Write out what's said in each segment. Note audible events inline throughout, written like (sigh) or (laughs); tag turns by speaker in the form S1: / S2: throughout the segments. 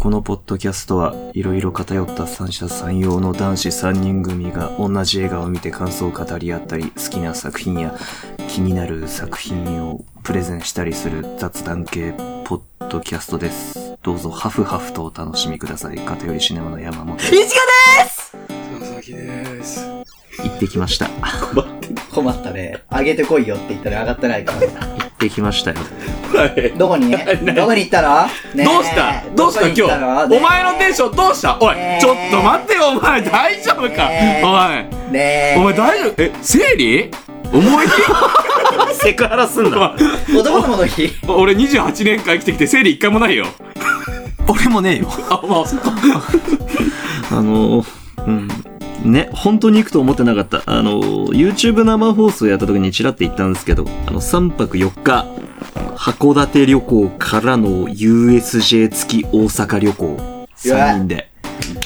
S1: このポッドキャストはいろいろ偏った三者三様の男子三人組が同じ映画を見て感想を語り合ったり、好きな作品や気になる作品をプレゼンしたりする雑談系ポッドキャストです。どうぞハフハフとお楽しみください。偏りシネマの山本。
S2: いちかです。
S3: 佐々木です。
S1: 行ってきました。行
S2: 困ったね。上げてこいよって言ったら上がってないから。
S1: ってきましたよ。
S3: はい。
S2: どこに？どこに行ったの？ねえ
S3: どうした？どうした？
S2: どこに行った
S3: 今日。
S2: のねえ
S3: お前のテンションどうした？おい
S2: ねえ、
S3: ちょっと待ってよ、お前大丈夫か？
S2: ねえ
S3: おい。
S2: ねえ。
S3: お前大丈夫？え、生理？思い？(laughs)
S1: セクハラすんだ。(laughs)
S2: 男の子の日？
S3: 俺28年間生きてきて生理一回もないよ。
S1: 俺もねえよ。
S3: あ、まあ、そっか。(laughs)
S1: あの、うん。ね、本当に行くと思ってなかった。あの、YouTube 生放送やった時にチラって言ったんですけど、あの、3泊4日、函館旅行からの USJ 付き大阪旅行、3人で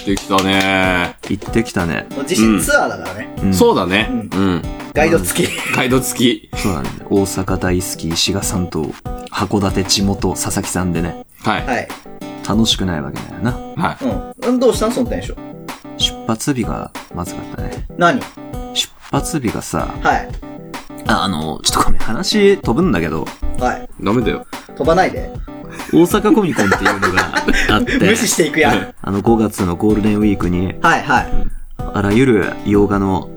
S3: できたね
S1: 行ってきたね。
S2: 実質ツアーだからね。
S1: うん
S3: そうだね。
S2: う
S3: うん。
S2: ガイド付き。
S3: ガイド付き。
S1: そうだね。大阪大好き石賀さんと、函館地元佐々木さんでね、
S3: はい。
S2: はい。
S1: 楽しくないわけだよな。
S3: は
S2: うん。どうしたん？そのテンション。
S1: 出発日がまずかったね。
S2: 何？
S1: 出発日がさ、
S2: はい。
S1: ああの、ちょっとごめん、話飛ぶんだけど、
S2: はい。
S3: い。ダメだよ。
S2: 飛ばないで。
S1: 大阪コミコンっていうのがあって、(laughs)
S2: 無視していくやん。
S1: あの5月のゴールデンウィークに、
S2: はいはい。
S1: あらゆる洋画の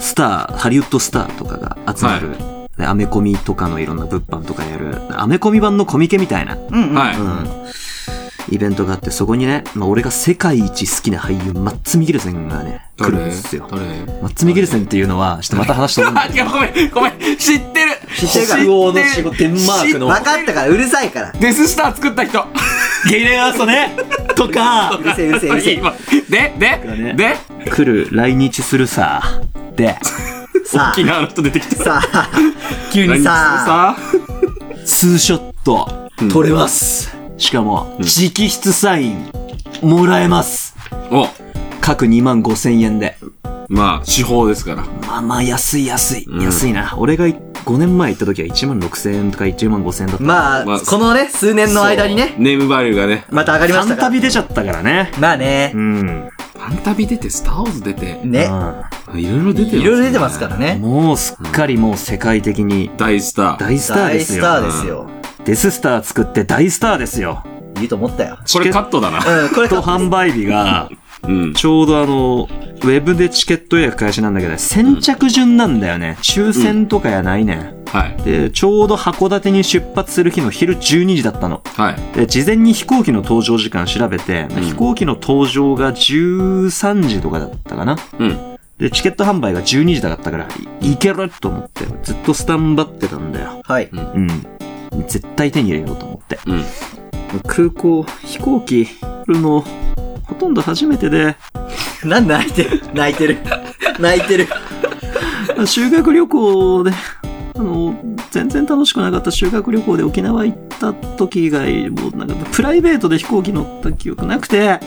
S1: スター、ハリウッドスターとかが集まる、でアメコミとかのいろんな物販とかやる、アメコミ版のコミケみたいな、
S2: うんうん。
S3: はい。
S1: うん、イベントがあって、そこにね、まあ、俺が世界一好きな俳優、マッツ・ミゲルセンがね、来るんですよ。
S3: 誰？
S1: マッツ・ミゲルセンっていうのは、ちょっとまた話飛ぶんだ
S3: あ、違う、(laughs) ごめん、ごめん、知ってる。
S2: 知ってる。から
S1: 北欧の仕事、デンマークの。
S2: 分かったから、うるさいから。
S3: デススター作った人。
S1: ゲイレアーソね？とか。
S2: うるせえうるせえうるせえ。
S3: 今で、で、
S1: ね
S3: で、
S1: 来る、来日するさ。で、
S2: さ
S3: 沖縄の人出てきた。
S2: あ、さあ、急に
S3: 何
S2: さ。あ、
S3: さ
S1: ツーショット、撮れます。しかも、直筆サイン、もらえます。
S3: お、
S1: 各2万5千円で。
S3: まあ、司法ですから。
S1: まあまあ、安い安い。
S3: うん
S1: 安いな。俺が5年前行った時は1万6千円とか1万5千円だった。
S2: まあ、
S3: まあ
S2: このね、数年の間にね、
S3: ネームバリューがね。
S2: また上がりましたから。
S1: 旅出ちゃったからね。
S2: まあね
S1: う、ん。
S3: ファンタビ出て、スターウォーズ出て、
S2: ね、
S3: いろいろ出てますね
S2: いろいろ出てますから
S1: うん
S2: ね。
S1: もうすっかりもう世界的に
S3: 大スター。
S1: 大スターですよ。
S2: 大スターですよ。
S1: デススター作って大スターですよ。
S2: いいと思ったよ。
S3: これカットだな。
S2: うん、これ (laughs)
S1: と販売日が、
S3: うん。
S1: ちょうどあの、ウェブでチケット予約開始なんだけど、先着順なんだよね。抽選とかやないねん。
S3: はい。
S1: で、ちょうど函館に出発する日の昼12時だったの。
S3: はい。
S1: で、事前に飛行機の搭乗時間調べて、
S3: ん
S1: 飛行機の搭乗が13時とかだったかな。
S3: うん。
S1: で、チケット販売が12時だったから、いいけると思って、ずっとスタンバってたんだよ。
S2: はい。
S1: うん。絶対手に入れようと思って。
S3: うん。
S1: 空港、飛行機、るの、ほとんど初めてで、
S2: なんで泣いてる？泣いてる？泣いてる。
S1: 修学旅行で、あの、全然楽しくなかった修学旅行で沖縄行った時以外、もうなんかプライベートで飛行機乗った記憶なくて、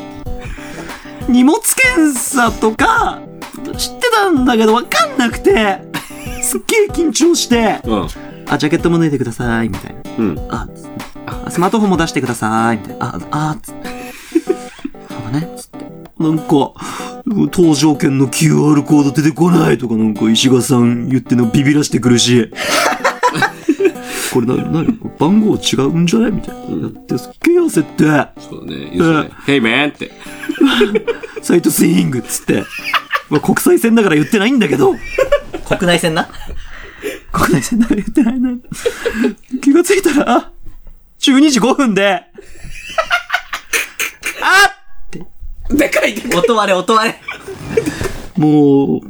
S1: 荷物検査とか、知ってたんだけどわかんなくて、すっげえ緊張して、
S3: うん。
S1: あ、ジャケットも脱いでください、みたいな。
S3: うん。
S1: あ、あスマートフォンも出してください、みたいな。あ、あ、つって。(laughs) あのね、つって。なんか、搭乗券の QR コード出てこないとかなんか石賀さん言ってんのビビらしてくるし。(laughs) これな、なに番号違うんじゃない？みたいな。やって、すっげえ焦って、
S3: そうだね。言うとね。Hey man! って。(laughs)
S1: サイトスイングっつって。まあ、国際線だから言ってないんだけど、
S2: 国内線な？
S1: 国内線だから言ってないな。気がついたら、12時5分で、(laughs)
S3: でかいでかい
S2: 音割れ、音割れ。
S1: もう、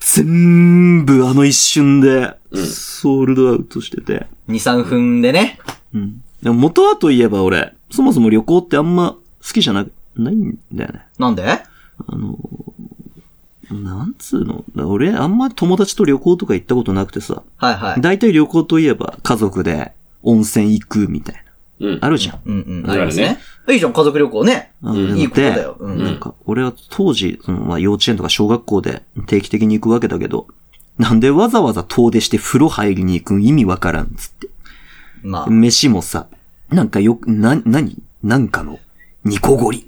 S1: 全部あの一瞬で、ソールドアウトしてて。
S2: 2、3分でね。
S1: うん。でも元はといえば俺、そもそも旅行ってあんま好きじゃな、ないんだよね。
S2: なんで？
S1: あの、なんつうの？俺あんま友達と旅行とか行ったことなくてさ。
S2: はいはい。
S1: 大体旅行といえば家族で温泉行くみたいな。
S3: うん。
S1: あるじゃん。
S2: うんうん。
S3: あるね
S2: ありますね。いいじゃん、家族旅行ね。
S1: うん
S2: いいことだよ。うん
S1: でなんか、俺は当時、その、まあ、幼稚園とか小学校で定期的に行くわけだけど、なんでわざわざ遠出して風呂入りに行く意味わからんっつって。
S2: まあ、
S1: 飯もさ、なんかよく、な、なになんかのニコゴリ。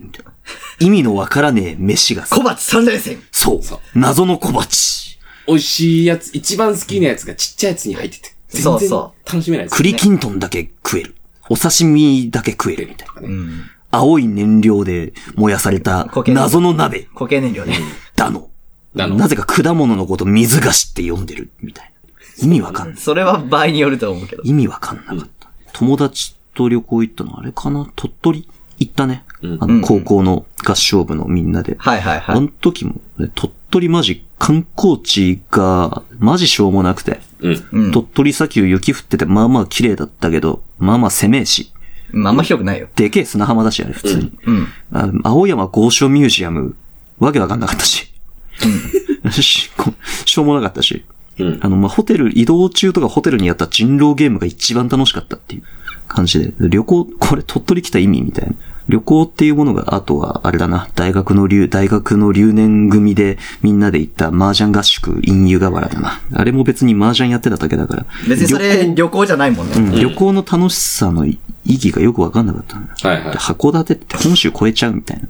S1: 意味のわからねえ飯がさ、
S2: 小鉢三連戦。
S1: そう。謎の小鉢。
S3: 美味しいやつ、一番好きなやつがちっちゃいやつに入ってて。全然
S2: そうそ
S3: 楽しめないです。
S1: 栗きんとんだけ食える。お刺身だけ食えるみたいな。
S2: うん。
S1: 青い燃料で燃やされた
S2: 固形
S1: 謎の鍋
S2: 固形燃料ね。
S1: だの。
S3: だの
S1: なぜか果物のこと水菓子って呼んでるみたいな。意味わかんない。
S2: それは場合によると思うけど。
S1: 意味わかんなかった。友達と旅行行ったのあれかな？鳥取？行ったね。あの、高校の合唱部のみんなで。
S2: はいはいはい。
S1: あの時も、ね、鳥取マジ観光地が、マジしょうもなくて。
S3: うん。
S2: うん。
S1: 鳥取砂丘雪降ってて、まあまあ綺麗だったけど、まあまあ攻めえし。
S2: まああんま広くないよ。
S1: でけえ砂浜だし、あれ普通に。
S2: うん。
S1: あ青山豪商ミュージアム、わけわかんなかったし。(laughs) しこしょうもなかったし。
S3: うん
S1: あの、まあ、ホテル、移動中とかホテルにやった人狼ゲームが一番楽しかったっていう感じで。旅行、これ鳥取来た意味みたいな。旅行っていうものが、あとは、あれだな、大学の留、大学の留年組でみんなで行った麻雀合宿、陰湯河原だな。あれも別に麻雀やってただけだから。
S2: 別にそれ旅行じゃないもんね。
S1: うん、旅行の楽しさの意義がよくわかんなかったのよ
S3: はいはい
S1: で函館って本州越えちゃうみたいな。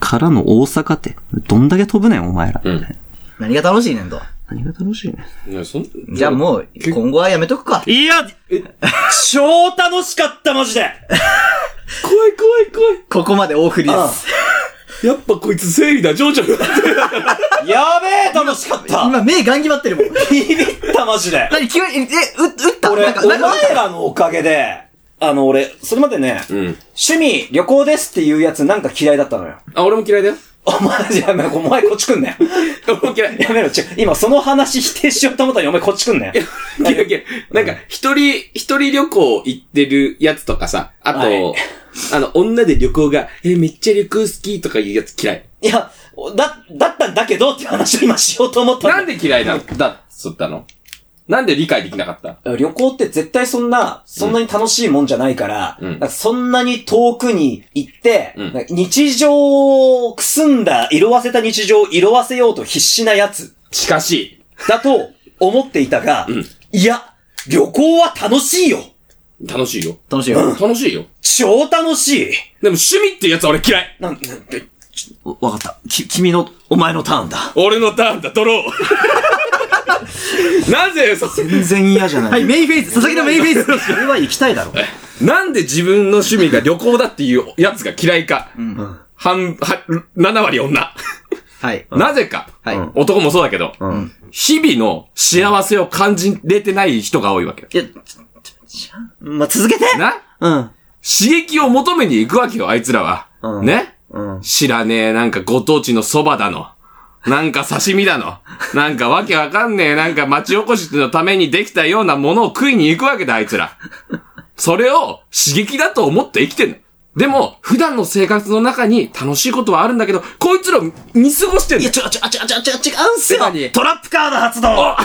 S1: からの大阪って、どんだけ飛ぶねん、お前ら。みたいな
S2: 何が楽しいねんと。
S1: 何が楽しいね
S3: いやそん
S2: じゃあもう、今後はやめとくか。
S1: いや、(laughs) 超楽しかった、マジで
S3: 怖い怖い怖い。
S2: ここまで大振りです。
S3: やっぱこいつ生理だ、情緒が。
S1: やべえ、楽しかった
S2: 今目ガン決まってるもん。
S1: ビビった、マジで
S2: 何急に、え、う、打った？
S1: 俺、
S2: なんか、
S1: お
S2: なんか
S1: 前らのおかげで、あの、俺、それまでね、
S3: うん。
S1: 趣味、旅行ですっていうやつなんか嫌いだったのよ。
S3: あ、俺も嫌いだよ。
S1: お前じゃやめろ、お前こっち来んなよ。(laughs)
S3: 俺も嫌い。
S1: やめろ、ちょ、今その話否定しようと思ったのにお前こっち来んなよ。
S3: 嫌い嫌い。なんか、一人、一人旅行行ってるやつとかさ、あと、
S1: はい
S3: あの、女で旅行が、え、めっちゃ旅行好きとか言うやつ嫌い。
S1: いや、だ、だったんだけどっていう話を今しようと思った
S3: なんで嫌いなの？だ、そったの？なんで理解できなかった？
S1: 旅行って絶対そんな、そんなに楽しいもんじゃないから、
S3: うん。
S1: かそんなに遠くに行って、
S3: うん。
S1: 日常をくすんだ、色あせた日常を色あせようと必死なやつ。
S3: しかし、
S1: だと思っていたが、
S3: ん。
S1: いや、旅行は楽しいよ。
S3: 楽しいよ。
S2: 楽しいよ。
S3: 楽しいよ。
S1: 超楽しい。
S3: でも趣味ってやつは俺嫌い。
S1: なん、なんて、わかった。き、君の、お前のターンだ。
S3: 俺のターンだ、ドロー。(laughs) なぜ、そ、
S1: 全然嫌じゃない。
S2: はい、メインフェイス、佐々木のメインフェイス。(laughs)
S1: それは行きたいだろ。
S3: なんで自分の趣味が旅行だっていうやつが嫌いか？半、は、7割女。
S2: はい。
S3: なぜか？
S2: はい
S3: 男もそうだけど、
S1: ん
S3: 日々の幸せを感じれてない人が多いわけよ。
S2: いや、
S1: まあ、続けて
S3: な
S1: うん。
S3: 刺激を求めに行くわけよ、あいつらは。
S1: うん
S3: ね
S1: うん。
S3: 知らねえ、なんかご当地の蕎麦だの。なんか刺身だの。なんかわけわかんねえ、なんか町おこしのためにできたようなものを食いに行くわけだ、あいつら。それを刺激だと思って生きてんの。でも、普段の生活の中に楽しいことはあるんだけど、こいつらを見過ごしてんの
S1: いや、。ちょ、ちょ、ちょ、ちょ、ちょ、違うんすよ
S2: 何
S1: トラップカード発動
S3: あ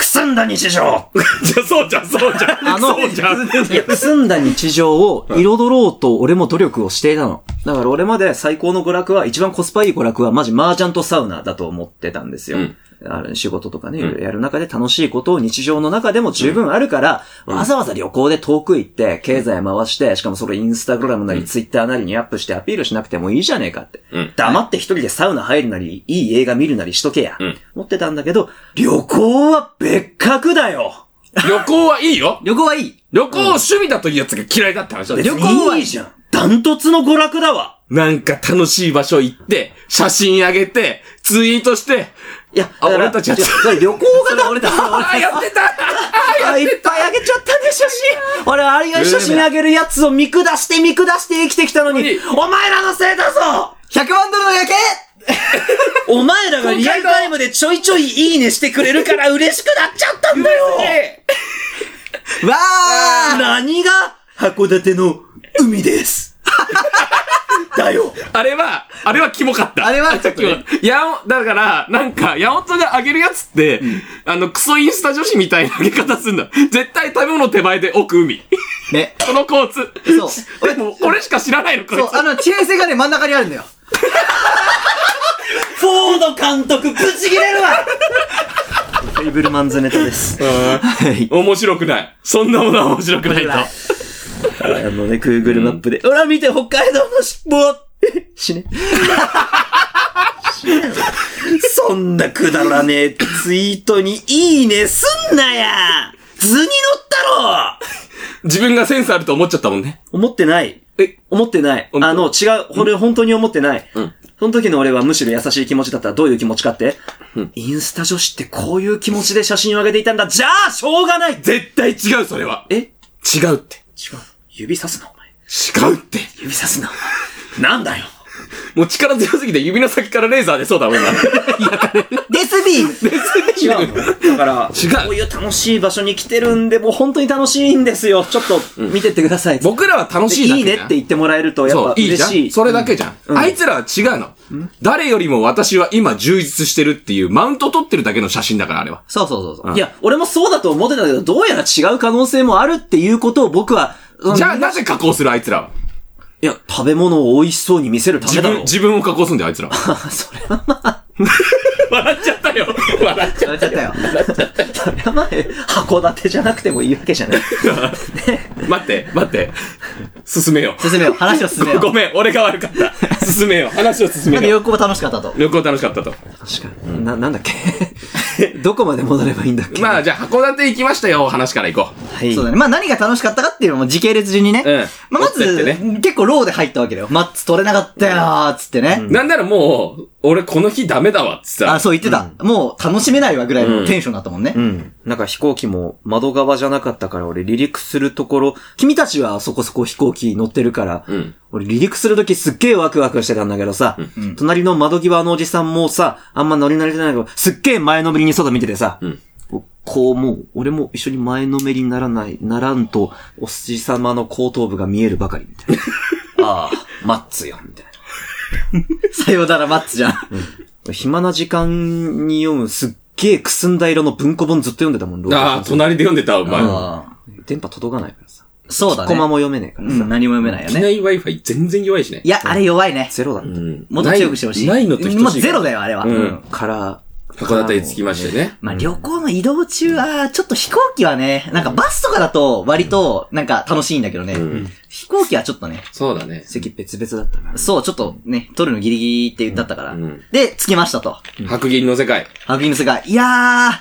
S1: くすんだ日常
S3: じゃ、そうじゃん、そうじゃん。
S1: あの
S3: そうじゃん。
S1: いや、澄んだ日常を彩ろうと俺も努力をしていたの。だから俺まで最高の娯楽は、一番コスパいい娯楽はマジ麻雀とサウナだと思ってたんですよ。
S3: うん
S1: ある仕事とかね、やる中で楽しいことを日常の中でも十分あるから、わざわざ旅行で遠く行って、経済回して、しかもそれインスタグラムなりツイッターなりにアップしてアピールしなくてもいいじゃねえかって。
S3: うん
S1: 黙って一人でサウナ入るなり、いい映画見るなりしとけや。
S3: うん
S1: 思ってたんだけど、旅行は別格だよ
S3: 旅行はいいよ。(laughs)
S2: 旅行はいい。
S3: 旅行を趣味だというやつが嫌いだって話だよ
S1: 旅行はいいじゃん。ダントツの娯楽だわ。
S3: なんか楽しい場所行って、写真あげて、ツイートして、
S1: いや、
S3: あ俺たち
S1: 旅行がだ、俺たち。(laughs)
S3: ああ、やってた。
S1: あいっぱいあげちゃったね、写真。俺、あれが写真あげるやつを見下して見下して生きてきたのに、お前らのせいだぞ。
S2: 100万ドルの夜景。(laughs)
S1: お前らがリアルタイムでちょいちょいいいねしてくれるから嬉しくなっちゃったんだよ。
S2: わー。
S1: 何が函館の海です。だよ。
S3: あれは、あれはキモかった。
S2: あれは？ちょっとね
S3: キモやお、だから、なんか、ヤオトがあげるやつって、あの、クソインスタ女子みたいなあげ方すんだ。絶対食べ物手前で奥海。
S2: ね。(laughs)
S3: その交通。
S2: そう
S3: でも、これしか知らないの、こい
S2: そう、
S3: つ。
S2: あの、地平線がね、真ん中にあるんだよ。(laughs)
S1: フォード監督、ぶち切れるわフェイブルマンズネタです。はい。
S3: 面白くない。そんなものは面白くないと。(laughs)
S1: あのね、Google マップで、ほら見て、北海道の尻尾死ね。死 (laughs) ねそんなくだらねえツイートにいいねすんなや図に乗ったろ
S3: 自分がセンスあると思っちゃったもんね。
S1: 思ってない。
S3: え、
S1: 思ってない。あの、違う。俺本当に思ってない。
S3: うん
S1: その時の俺はむしろ優しい気持ちだったらどういう気持ちかって、
S3: うん
S1: インスタ女子ってこういう気持ちで写真を上げていたんだ。じゃあ、しょうがない
S3: 絶対違う、それは。
S1: え？違う。
S3: 違うって。
S1: 指さすな、お前。
S3: 違うって。
S1: 指さすな。なんだよ。
S3: もう力強すぎて指の先からレーザー出そうだもんな。
S1: デスビーム違うの。だから、
S3: 違う
S1: こういう楽しい場所に来てるんで、もう本当に楽しいんですよ。ちょっと、見てってください。
S3: 僕らは楽しいだけじゃん
S1: いいねって言ってもらえると、やっぱ、
S3: いいじゃ
S1: 嬉しい。
S3: ん。それだけじゃん。あいつらは違うの。誰よりも私は今充実してるっていうマウント取ってるだけの写真だから、あれは。
S1: そうそうそうそう。
S3: うん
S1: いや、俺もそうだと思ってたけど、どうやら違う可能性もあるっていうことを僕は、
S3: じゃあなぜ加工するあいつらは？
S1: いや、食べ物を美味しそうに見せるため
S3: 自分、
S1: だろ。
S3: 自分を加工すんだよ、あいつらは。(laughs)
S1: それはまあ、(laughs)
S3: 笑っちゃったよ。笑っちゃっ
S1: やっちゃったよ。それはまあ、函館じゃなくてもいいわけじゃない。
S3: た。(laughs) 待って、待って。進めよう。
S2: 進めよう。話を進めよう。
S3: ごめん、俺が悪かった。進めよう。話を進めよう。
S2: なんか旅行楽しかったと。
S3: 旅行楽しかったと。
S1: 確かに。な、なんだっけ？(laughs) どこまで戻ればいいんだっけ？
S3: まあ、じゃあ、函館行きましたよ、話から行こ
S1: はい。
S2: そうだね。まあ何が楽しかったかっていうのも時系列順にね。
S3: うん
S2: まあまず、結構ローで入ったわけだよ。マッツ取れなかったよーっつってね。
S3: う。なんならもう、俺この日ダメだわ、つって
S2: あ、
S3: さ。
S2: そう言ってた。もう楽しめないわぐらいのテンションだったもんね。
S1: うん。なんか飛行機も窓側じゃなかったから俺離陸するところ、君たちはそこそこ飛行機乗ってるから、
S3: うん。
S1: 俺離陸するときすっげえワクワクしてたんだけどさ、隣の窓際のおじさんもさ、あんま乗り慣れてないけど、すっげえ前のめりに外見ててさ、
S3: ん
S1: こうもう、俺も一緒に前のめりにならない、ならんと、おじさまの後頭部が見えるばかりみたいな。(laughs) ああ、マッツよ、みたい (laughs)
S2: さようならマッツじゃん。
S1: な。暇な時間に読むすっげえくすんだ色の文庫本ずっと読んでたもん、
S3: ああ、隣で読んでた、お前。
S2: あ
S1: 電波届かないからさ。
S2: ーそうだね。
S1: コマも読めねえからさ。
S2: うん、何も読めないよね。
S3: 機内 Wi-Fi 全然弱いしね。
S2: いや、あれ弱いね。
S1: ゼロだった。
S3: うん
S2: もっと強くしてほしい。
S3: ないのと等しい
S2: ゼロだよ、あれは。
S3: うん
S1: から、
S3: 函館に着きましてね。
S2: まあ、旅行の移動中は、ちょっと飛行機はね、なんかバスとかだと割と、なんか楽しいんだけどね。
S3: ん
S2: 飛行機はちょっとね、
S3: そうだね。
S1: 席別々だったから。
S2: そう、ちょっとね、撮るのギリギリって言ったから。
S3: うん
S2: で、着きましたと。
S3: 白銀の世界。
S2: 白銀の世界。いや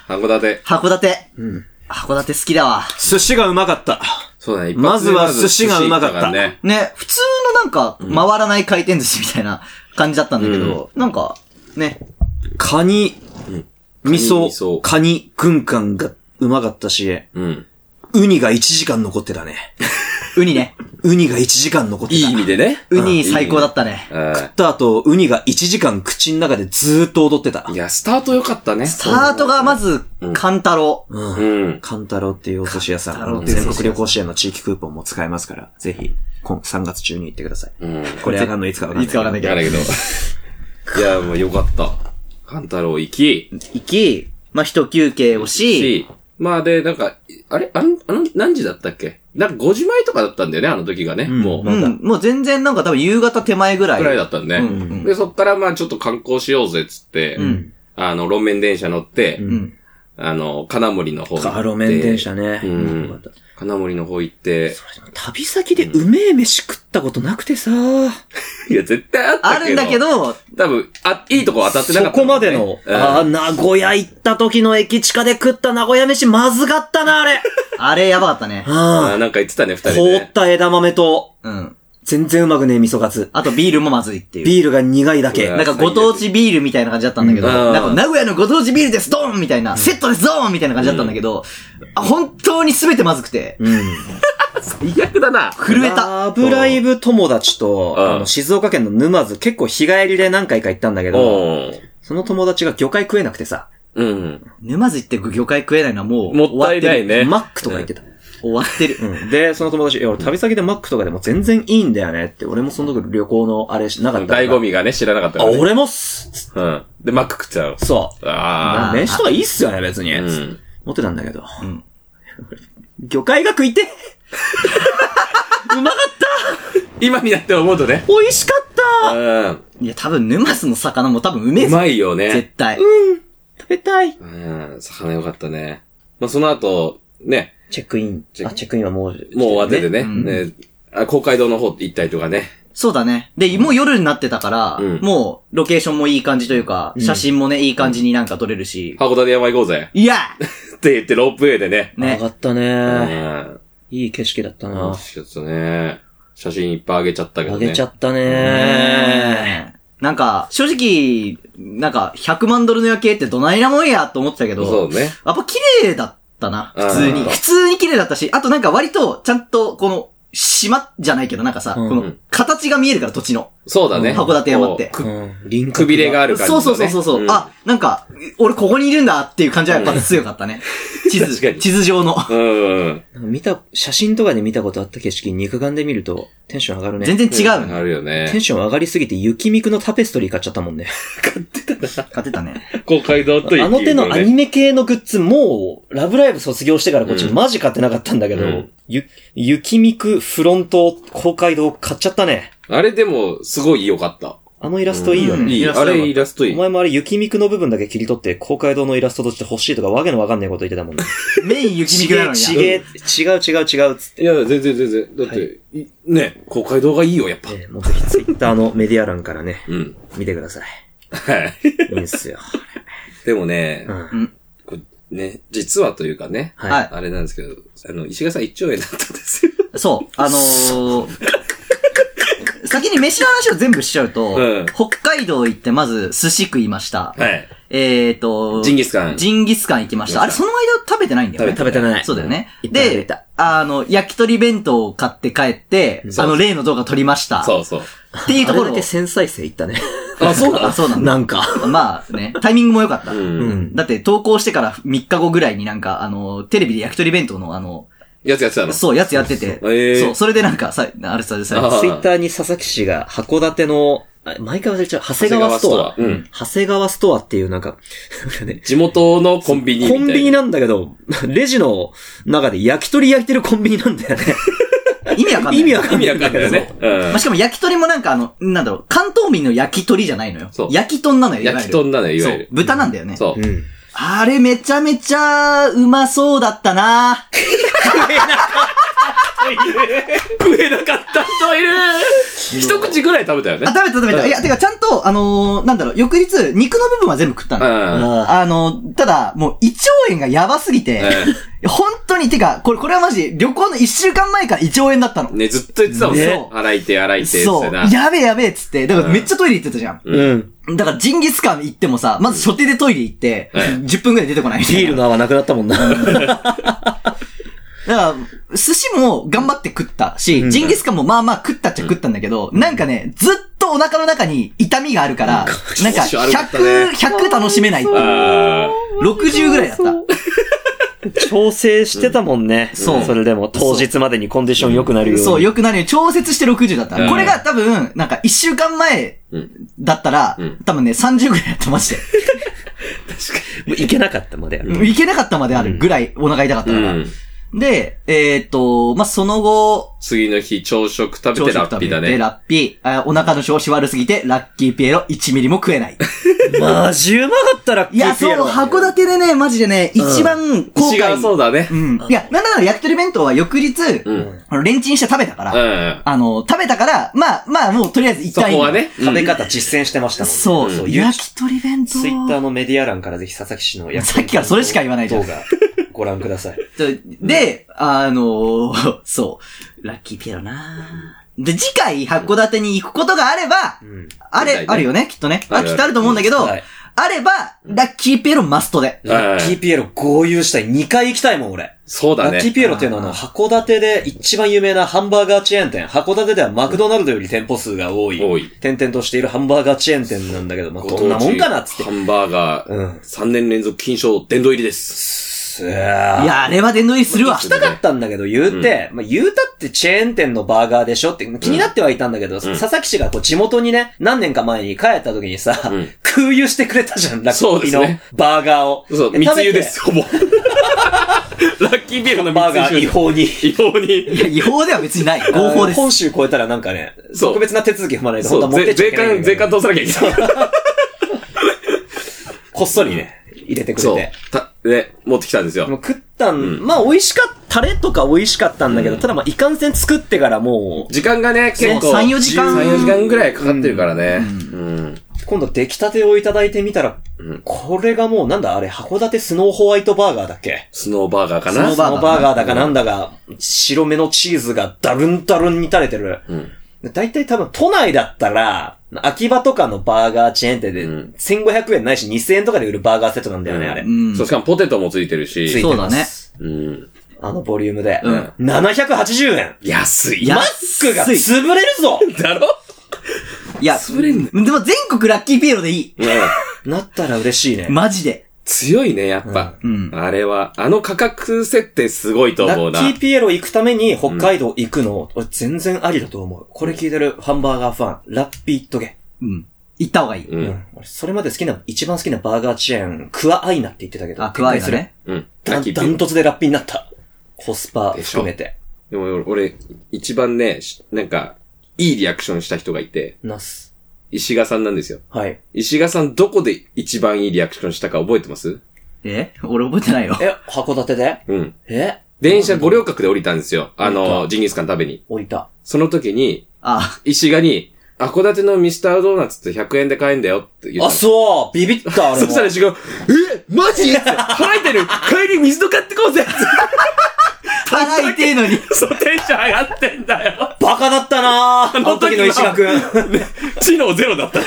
S3: 函館。
S2: ー、函館。
S1: ん
S2: 函館好きだわ。
S1: 寿司がうまかった。
S3: そうだね。
S1: まずは寿司がうまかった
S3: 寿司行ね。
S2: ね、普通のなんか、回らない回転寿司みたいな感じだったんだけど、なんか、ね、
S1: カニ、味
S3: 噌
S1: 噌、カニ、軍艦がうまかったし、
S3: うん。
S1: ウニが1時間残ってたね。(laughs)
S2: ウニね。
S1: ウニが1時間残ってた。
S3: いい意味でね。
S2: ウニ最高だったね。
S3: うん
S1: 食った後、ウニが1時間口の中でずーっと踊ってた
S3: い。や、スタート良かったね。
S2: スタートがまず、カンタロウ。
S1: うん。
S3: うん。
S1: カンタロウっていうお寿司屋さん、
S2: カンタロウっていう
S1: 全国旅行支援の地域クーポンも使えますから、ぜひ、今3月中に行ってください。
S3: うん。
S1: これ上がんのいつかわかんない。
S2: いつかわかんないけど
S3: やだけど。(laughs) いや、もう良かった。カンタロウ行き、
S2: 行き、まあ、一休憩をし、
S3: し、まあで、なんか、あれ？あの、あの、何時だったっけ？なんか5時前とかだったんだよね、あの時がね。
S1: ん
S3: もう。
S2: うん、もう全然なんか多分夕方手前ぐらい。
S3: ぐらいだったんで、
S2: うん
S3: で、そっからまあちょっと観光しようぜっつって、
S2: ん
S3: あの、路面電車乗って、
S2: うん。
S3: あの、金森の方行って。
S1: あ路面電車ね。
S3: うん。金森の方行って、
S1: 旅先でうめえ飯食ったことなくてさ、
S3: いや、絶対あったけど。
S2: あるんだけ、ど、
S3: 多分、あ、いいとこ当たってなか
S1: そ
S3: った、
S1: こまでの、
S3: うん
S1: あー名古屋行った時の駅地下で食った名古屋飯まずかったな、あれ。(laughs)
S2: あれやばかったね。
S1: あ
S3: あなんか言ってたね、二
S1: あ
S3: 人で、ね。
S1: 凍った枝豆と、
S2: うん。
S1: 全然うまくねえ味噌カツ。
S2: あとビールもまずいっていう。
S1: ビールが苦いだけ
S2: なんかご当地ビールみたいな感じだったんだけど、
S3: うん
S2: なんか名古屋のご当地ビールですドーンみたいな、セットですドーンみたいな感じだったんだけど、あ本当に全てまずくて、
S1: うん。
S3: 最悪だな。
S2: 震えた。
S1: ラブライブ友達と、
S3: うん
S1: あの、静岡県の沼津、結構日帰りで何回か行ったんだけど、
S3: お
S1: その友達が魚介食えなくてさ、
S3: うん。
S2: 沼津行って魚介食えないのはもう、
S3: もったいないね。
S1: マックとか行ってた。
S2: 終わってる。
S1: うん。で、その友達、いや、俺旅先でマックとかでも全然いいんだよねって、俺もその時旅行のあれしなかったから。
S3: 醍醐味がね、知らなかった
S1: あ、
S3: から、ね。
S1: 俺もっすつっ
S3: うん。で、マック食ってたの。
S1: てそう。
S3: あ
S2: あ
S1: 飯とかいいっすよね、別に。
S3: あ。う
S1: つって
S3: ん。
S1: 思ってたんだけど。
S2: ん
S1: 魚介が食いてうまかっ
S3: 今になって思うとね。
S1: た美味しかった
S3: うん。
S2: いや、多分沼津の魚も多分うめえ
S3: う
S2: ぞ。
S3: まいよね。
S2: 絶対。
S1: 食べたい
S3: うん。魚よかったね。まあ、その後、ね、
S1: チェックイン。あ、チェックインはもう、
S3: もう終わっててね。
S2: うん
S3: ねあ公会堂の方行ったりとかね。
S2: そうだね。で、もう夜になってたから、
S3: うん
S2: もうロケーションもいい感じというか、写真もね、いい感じになんか撮れるし。
S3: 函館山行こうぜ。
S2: いや
S3: って言ってロープウェイでね。
S1: 上
S2: ね
S1: が。った
S3: う
S1: ね。
S3: ん。
S1: いい景色だった
S3: あ
S1: な。
S3: ちょっとね。写真いっぱいあげちゃったけどね。
S1: 上げちゃったね。
S2: ねなんか、正直、なんか、100万ドルの夜景ってどないなもんやと思ってたけど、
S3: そうね。
S2: やっぱ綺麗だったな、普通に。
S3: うん
S2: 普通に綺麗だったし、あとなんか割と、ちゃんと、この、島じゃないけど、なんかさ、
S1: うん
S2: この、形が見えるから、土地の。
S3: そうだね。
S2: 函館山って
S3: こう
S1: うん。リン
S3: くびれがある感じ
S2: そう
S3: のね。
S2: そうそうそう。
S3: ん
S2: あ、なんか、俺ここにいるんだっていう感じはやっぱ強かったね。(laughs) 地
S3: 確かに
S2: 図、地図上の。
S3: うん。
S1: なんか見た、写真とかで見たことあった景色、肉眼で見るとテンション上がるね。
S2: 全然違うね。
S3: あるよ
S1: テン
S3: ね。
S1: ション上がりすぎて雪ミクのタペストリー買っちゃったもんね。(laughs)
S2: 勝てたね。
S3: 公会堂と
S1: あの手のアニメ系のグッズ、もう、ラブライブ卒業してからこっち
S3: うん
S1: マジ買ってなかったんだけど、
S3: うん
S1: ゆ、雪ミクフロント公会堂買っちゃったね。
S3: あれでも、すごい良かった。
S1: あのイラストいいよね。
S2: うん
S3: いい。
S2: イラスト良かった
S3: あれイラストいい。
S1: お前もあれ雪ミクの部分だけ切り取って公会堂のイラストとして欲しいとかわけのわかんないこと言ってたもんね。(laughs)
S2: メイン雪見くなのに。
S1: 違う違う違うっつって。
S3: いや、全然全然。だって、いね、公会堂がいいよ、やっぱ。
S1: えーもうぜひツイッターのメディア欄からね、
S3: うん。
S1: 見てください。
S3: はい。
S1: いいんすよ。
S3: でもね
S1: う、ん。
S2: うん。
S3: こうね、実はというかね、
S1: はい。
S2: はい
S3: あれなんですけど、あの、石川さん1兆円だったんですよ。
S2: そう、あのー、(laughs) 先に飯の話を全部しちゃうと、
S3: うん
S2: 北海道行ってまず寿司食いました。
S3: はい。
S2: えーと、
S3: ジンギスカン
S2: ジンギスカン行きました。あれ、その間食べてないんだよね。
S1: 食べてない
S2: そうだよね。
S1: いっぱい食べ
S2: で
S1: た、
S2: あの、焼き鳥弁当を買って帰って、あの、例の動画撮りました。
S3: そうそう。
S2: っていうとこ
S1: れだけ。1000再生いったね。
S3: あ、そうだ
S2: あ、そうなんだ。
S1: なんか。
S2: まあね、タイミングも良かった。
S3: う。
S1: うんん。
S2: だって投稿してから3日後ぐらいになんか、あの、テレビで焼き鳥弁当のあの、
S3: やつやってたの？
S2: そう、やつやってて、
S3: そうえー
S2: そう、それでなんかさ、あれさ、さ、
S3: あー
S1: ツイッターに佐々木氏が函館の、あ毎回忘れちゃう、長谷川ストア。
S3: 長谷川ストアうん
S1: 長谷川ストアっていうなんか、(laughs)
S3: 地元のコンビニ。
S1: コンビニなんだけど、レジの中で焼き鳥焼いてるコンビニなんだよね。(laughs)
S2: 意味わかんない。
S1: 意味わかんない
S3: 意味わかんないよね。
S2: まあ、しかも焼き鳥もなんかあの、なんだろう、関東民の焼き鳥じゃないのよ。
S3: そう
S2: 焼き豚なのよ、
S3: 焼き豚なのよいわゆる
S2: 豚なんだよね。
S3: そうう。
S1: ん。
S2: あれめちゃめちゃうまそうだったな
S3: 食えなかった人いる一口ぐらい食べたよね
S2: あ、。食べた食べた。いや、てかちゃんと、あのーなんだろう、翌日、肉の部分は全部食った
S3: う
S2: のよ。
S3: ん。
S2: あの、ただ、もう胃腸炎がやばすぎて、(laughs) 本当に、てか、これ、これはマジ、旅行の一週間前から胃腸炎だったの。
S3: ね、ずっと言ってたもん
S2: ね
S3: ね。洗いて、洗いて、
S2: そう。
S3: な。
S2: やべえやべえっつって、だからめっちゃトイレ行ってたじゃん。
S1: うん。
S2: だからジンギスカン行ってもさ、まず初手でトイレ行って、
S3: うん
S2: 10分くらい出てこないみたいな。
S1: ビールの泡なくなったもんな。(laughs)
S2: だから、寿司も頑張って食ったし、
S1: うん
S2: ジンギスカンもまあまあ食ったっちゃ食ったんだけど、なんかね、ずっとお腹の中に痛みがあるから、なんか
S3: 気持ち悪かったね
S2: 100、100楽しめないっていう。
S3: あ
S2: 60ぐらいだった。
S1: 調整してたもんね。
S2: そう
S1: それでも当日までにコンディション良くなるように。
S2: そう、よくなるように調節して60だった。
S3: うん
S2: これが多分、なんか1週間前。だったら、
S3: うん
S2: 多分ね、30ぐらいだった、マジで。
S1: もういけなかったまである。
S2: いけなかったまであるぐらいお腹痛かったから。
S3: うん。
S2: で、えーっと、まあ、その後、
S3: 次の日、朝食食べてラッピーだ
S2: 朝食食べて
S3: ね。
S2: ラッピー。あお腹の調子悪すぎて、ラッキーピエロ1ミリも食えない。(laughs)
S1: マジうまかったら、
S2: いや、そう、函館でね、マジでね、一番後
S3: 違う
S2: 悔。
S3: そうだね。
S2: うん。いや、なんだかんだ焼き鳥弁当は翌日、
S3: うん。
S2: あのレンチンして食べたから、
S3: うん。
S2: あの、食べたから、まあ、まあ、もうとりあえず一回。
S3: そこはね。
S1: 食べ方実践してましたもんね。
S2: そう、
S3: うん
S2: 焼き鳥弁当。
S1: ツイッターのメディア欄からぜひ佐々木氏の焼
S2: さっきからそれしか言わないじゃん
S1: 動画ご覧ください。(laughs)
S2: で、あのー (laughs) そう、ラッキーピエロなで、次回、函館に行くことがあれば、
S1: うん。
S2: あれ、
S3: ね
S2: あるよね、きっとね。あ、きっとあると思うんだけど、
S1: はい
S2: あれば、ラッキーピエロマストで。
S1: ラッキーピエロ合流したい。2回行きたいもん、俺。
S3: そうだね
S1: ラッキー。ピエロっていうのはあの、函館で一番有名なハンバーガーチェーン店。函館ではマクドナルドより店舗数が多い。
S3: 多い
S1: 点々としているハンバーガーチェーン店なんだけど、まあ、どんなもんかなっつって
S3: ハ。ンバーガー、
S1: うん
S3: 3年連続金賞殿堂入りです。
S1: いや
S2: いや、あれは殿堂入りするわ
S1: 行。きたかったんだけど、言うて、まあ、言うたってチェーン店のバーガーでしょって気になってはいたんだけど、佐々木氏がこう地元にね、何年か前に帰った時にさ、
S3: ん
S1: 空輸してくれたじゃん、ラッキーのバーガーを。
S3: そう、
S1: で
S3: 密輸です、ほぼ。(laughs) ラッキービールの
S1: バーガー違法に。
S3: 違法に。
S2: いや、違法では別にない。(laughs) 合法です。
S1: 本州超えたらなんかね、特別な手続き踏まないと
S3: そう、
S1: 本当は持って
S3: 税税関、
S1: っちゃいけないんだけど。
S3: 税関通さなきゃいけない。
S1: こっそりね、入れてくれ
S3: そう
S1: て。。
S3: た、ね、持ってきたんですよ。
S1: もう食ったん、まあ美味しかった、タレとか美味しかったんだけど、ただまあいかんせん作ってからもう、
S3: 時間がね、結構。
S2: 3 4時間
S3: 3、4時間ぐらいかかってるからね。うん。
S1: 今度出来たてをいただいてみたら、
S3: うん
S1: これがもうなんだあれ、函館スノーホワイトバーガーだっけ？
S3: スノーバーガーかな
S2: スノーバーガー
S1: スノーバーガーだかなんだが、白目のチーズがダルンダルンに垂れてる。
S3: うん。
S1: だいたい多分都内だったら、秋葉とかのバーガーチェーン店で、
S3: うん
S1: 1500円ないし2000円とかで売るバーガーセットなんだよね、あれ。
S2: うん
S3: そう、しかもポテトもついてるし。
S1: ついて
S2: そうだね。
S3: うん。
S1: あのボリュームで。
S3: うん
S1: 780円。
S3: 安い。
S2: や
S1: マックが潰れるぞ
S3: だろ？
S2: いや、でも全国ラッキーピエロでいい。
S3: うん。(laughs)
S1: なったら嬉しいね。
S2: マジで。
S3: 強いね、やっぱ。
S2: うん
S3: あれは、あの価格設定すごいと
S1: ラ
S3: 思うな。
S1: ッキーピエロ行くために北海道行くの、俺全然ありだと思う。これ聞いてるハンバーガーファン、ラッピーっとけ。
S2: うん。行った方がいい。
S3: う。
S1: うんん。俺それまで好きな、一番好きなバーガーチェーン、クワアイナって言ってたけど。
S2: あ、クワイだね。
S3: うん。
S1: ダン
S3: ラッキーピ
S1: ダントツでラッピーになった。コスパ含めて。
S3: でも俺、俺一番ね、しなんか、いいリアクションした人がいて、
S1: ナス。
S3: 石賀さんなんですよ。
S1: はい。
S3: 石賀さんどこで一番いいリアクションしたか覚えてます？
S2: え？俺覚えてないよ。
S1: え、函館で？
S3: うん。
S1: え？
S3: 電車五稜郭で降りたんですよ。あの、
S1: た
S3: ジンギスカン食べに。
S1: 降りた。
S3: その時に、
S2: あ、
S3: 石賀に、函館のミスタードーナツって100円で買えんだよって言ったの。
S1: あ、そうビビった、あれも。
S3: そしたら石賀、え？マジ？って払えてる帰り水と買ってこうぜ
S2: 腹痛いのに。(laughs)
S3: そう、テンション上がってんだよ。
S1: バカだったなぁあの時の石川くん。(laughs)
S3: 知能ゼロだった。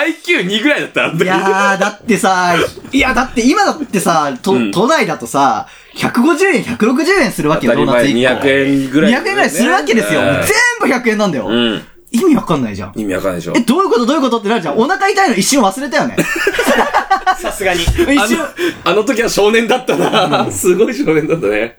S3: IQ2 ぐらいだった、あの時
S2: いやー、だってさ、いや、だって今だってさ、と、
S3: うん
S2: 都内だとさ、150円、160円するわけよ、ドーナツ1個。
S3: 200円ぐらい。
S2: 200円ぐらいするわけですよ。
S3: うん
S2: 全部100円なんだよ。
S3: うん。
S2: 意味わかんないじゃん。
S3: 意味わかんないでしょ
S2: え、。どういうこと？どういうこと？ってなるじゃん。お腹痛いの一瞬忘れたよね。(laughs) (laughs)
S1: さすがに。
S2: 一
S3: あ
S2: 瞬。
S3: の、あの時は少年だったな。すごい少年だったね。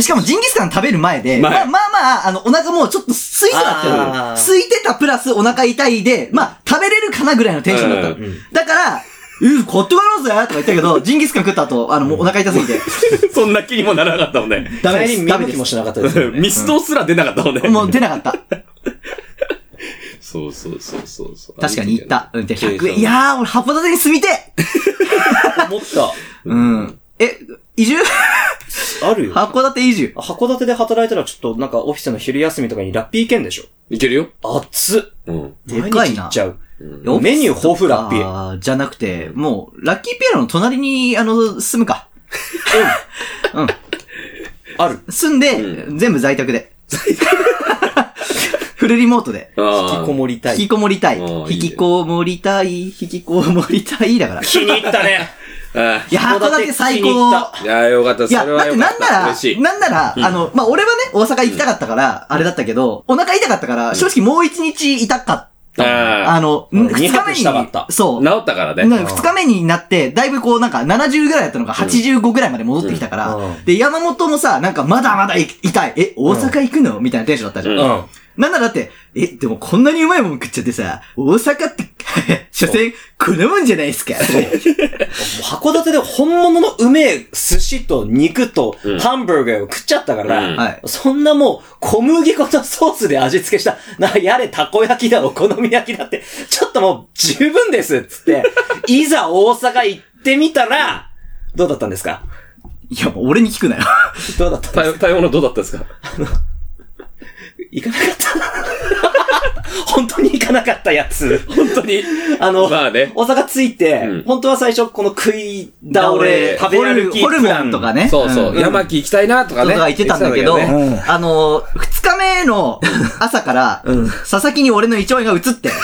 S2: しかもジンギスカン食べる前で、
S3: 前
S2: まあまあまあ、あの、お腹もうちょっと空いてたって空いてたプラスお腹痛いで、まあ、食べれるかなぐらいのテンションだったの。
S3: うん
S2: だから、うん、買って帰ろうぜとか言ったけど、ジンギスカン食った後、あの、もうお腹痛すぎて、(laughs)
S3: そんな気にもならなかったもんね。
S2: ダメです。ダメです。
S1: もしなかったです。
S3: ミストすら出なかったもんね。
S2: もう出なかった。
S3: そうそうそうそうそう。
S2: 確かに言った。うん、で、100円。いやー、俺、函館に住みてえ (laughs)
S1: 思った。
S2: うん。え、移住？(laughs)
S1: あるよ。
S2: 函館移住。
S1: 函館で働いたらちょっとなんかオフィスの昼休みとかにラッピー行けんでしょ
S3: いけるよ。
S1: 熱っ。
S3: うん。
S2: でかい
S1: 日行っちゃう。
S3: うん
S1: メニュー豊富ラッピー。
S2: あーじゃなくて、もう、ラッキーピエロの隣に、あの、住むか。うん。
S1: ある。
S2: 住んで、
S3: う
S2: 全部在宅で。(laughs) フルリモートで。
S3: あ
S1: 引きこもりたい。
S2: 引きこもりたい。引きこもりたい。引きこもりたい。だから。い
S1: 気に入ったね。(laughs)
S3: あ
S2: や、函館最高
S1: っ。
S3: いや、よかった。
S2: いや、だって
S3: よかった。
S2: なんなら。なんなら、あの、まあ、俺はね、大阪行きたかったから、あれだったけど、お腹痛かったから、正直もう一日痛かった。
S3: あ
S2: あの、
S1: うん
S2: 二日目
S1: 二泊したかった
S2: に、そう。
S3: 治ったからね。
S2: な二日目になって、だいぶこうなんか70ぐらいだったのが85ぐらいまで戻ってきたから、で、山本もさ、なんかまだまだい痛い。え、大阪行くの？みたいなテンションだったじゃん。なんならだって、え、でもこんなにうまいもん食っちゃってさ、大阪って、(laughs) 所詮、こんなもんじゃないですか。
S1: 函館で本物のうめえ寿司と肉と
S3: うん。
S1: ハンバーガーを食っちゃったから、
S3: うん。
S2: はい。
S1: そんなもう小麦粉とソースで味付けした、な、やれたこ焼きだ、お好み焼きだって、ちょっともう十分ですっつって、(laughs) いざ大阪行ってみたら、どうだったんですか？
S2: いや、もう俺に聞くなよ。
S1: どうだったんですか？
S3: 対対応のどうだったんですか？
S1: 行かなかった。(laughs) 本当に行かなかったやつ。
S3: 本当に。
S1: あの、
S3: まあね
S1: 大阪着いて、
S3: うん
S1: 本当は最初この食い倒れ、食べ歩き
S2: ホルモ
S1: プラン
S2: ンとかね。
S3: そうそう。
S2: ん
S3: 山木行きたいなとかね。
S2: とか言ってたんだけど、
S3: 言ってたね
S2: あの、二日目の朝から、
S1: うん
S2: 佐々木に俺の胃腸炎が移って、(laughs)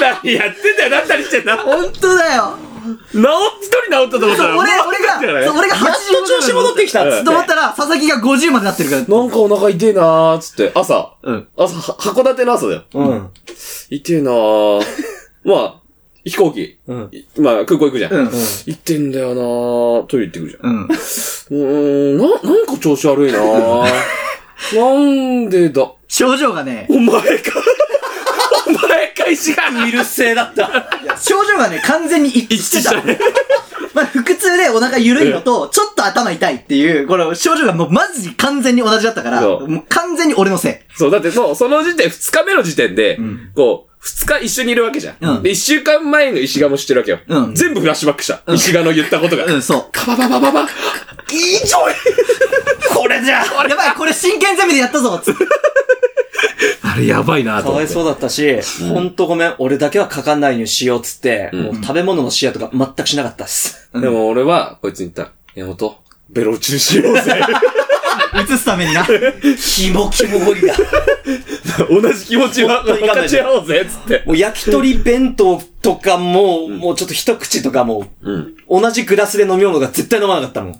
S3: 何やってんだよ、何たりしてんだ。
S2: 本当だよ
S3: 一人治ったと思ったら。
S2: 俺、俺が、そう俺が80
S1: やっと調子戻ってきたっつって。
S2: と思ったら、佐々木が50までなってるから。
S3: なんかお腹痛えなーっつって、朝。
S2: うん。
S3: 朝、は函館の朝だよ。
S1: うん。
S3: 痛えなー。(laughs) まあ、飛行機。
S1: うん。
S3: いまあ、空港行くじゃん。
S2: うん。
S3: 行ってんだよなー。トイレ行ってくるじゃん。
S2: うん。
S3: うーん、な、なんか調子悪いなー。(laughs) なんでだ？
S2: 症状がね、
S3: お前か。お前か、石が。
S1: ミル製だった。
S2: 症状がね、完全に一致してた。
S3: ね。
S2: まあ、腹痛でお腹緩いのと、ちょっと頭痛いっていう、これ、症状がもうマジ完全に同じだったから、
S3: そう
S2: もう完全全に俺のせ
S3: そう、だってもう、その時点、二日目の時点で、
S2: ん
S3: こう、二日一緒にいるわけじゃん。
S2: うん
S3: で、一週間前の石川も知ってるわけよ。
S2: うん
S3: 全部フラッシュバックした。石川の言ったことが。
S2: い。うん、そう。
S3: カバババババ。(laughs) いいじゃん
S1: これじゃ
S2: やばい、これ真剣ゼミでやったぞつって
S3: あれやばいなと思って。
S1: かわいそうだったし、ほんとごめん、俺だけはかかんないようにしようっつって、もう食べ物のシェアとか全くしなかったっす。
S3: でも俺は、こいつに言った。山本、ベロ中しようぜ。
S2: 映すためにな。
S1: キモキモゴリが。
S3: 同じ気持ちは分かち合おうぜ、つって。
S1: もう焼き鳥弁当とかも、もうちょっと一口とかも、
S3: うん。
S1: 同じグラスで飲み物が絶対飲まなかったもん。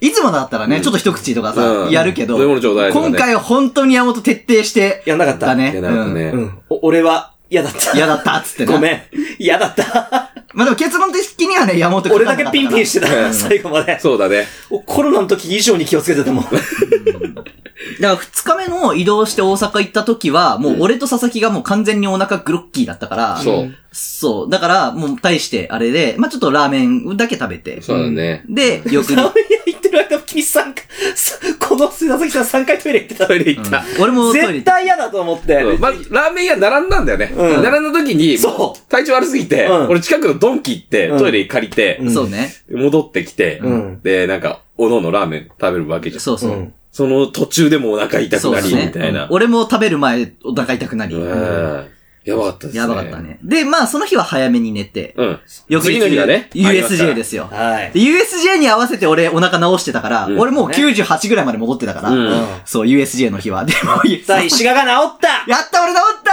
S2: いつもだったらね、ちょっと一口とかさ、
S3: うん
S2: やるけど、今回は本当に山本徹底して、
S1: やんなかった
S2: だね。
S3: やなかったね
S1: 俺は嫌だった。
S2: 嫌だったっつってね。
S1: ごめん。嫌だった。
S2: まあでも結論的にはね、山本
S1: 俺だけピンピンして
S3: う
S1: た、
S3: ん (laughs)
S1: 最後まで。
S3: そうだね。
S1: コロナの時以上に気をつけてたもん。(laughs)
S2: だから二日目の移動して大阪行った時は、もう俺と佐々木がもう完全にお腹グロッキーだったから、
S3: そう。
S2: そう。だから、もう対してあれで、まあちょっとラーメンだけ食べて。
S3: そうだね。
S2: で、よく、
S1: ラーメン屋行ってる間、(laughs) 君さん、さこの須崎さん3回トイレ行ってた。
S3: トイレ行った。
S2: 俺もトイレ
S1: 絶対嫌だと思って。
S3: まず、ラーメン屋並んだんだよね。
S1: うん
S3: 並んだ時に、
S1: そう
S3: 体調悪すぎて、
S1: うん
S3: 俺近くのドンキ行って、
S1: うん
S3: トイレ借りて、
S1: うん
S2: そうね。
S3: 戻ってきて、
S1: うん
S3: で、なんか、おのおのラーメン食べるわけじゃん。
S2: そうそう。
S1: うん
S3: その途中でもお腹痛くなり、
S2: そうだね
S3: みたいな。
S2: 俺も食べる前、お腹痛くなり。
S3: うん。やばかったですね。
S2: やばかった。ね。で、まあ、その日は早めに寝て、
S3: うん。
S2: 翌日
S3: 次の日がね。
S2: USJ ですよ。
S1: はい。
S2: で USJ に合わせて俺お腹直してたから、
S3: うん
S2: 俺もう98ぐらいまで戻ってたから、
S3: うん
S2: そう、USJ の日は。でも、
S1: さあ、石川が治った
S2: やった俺治った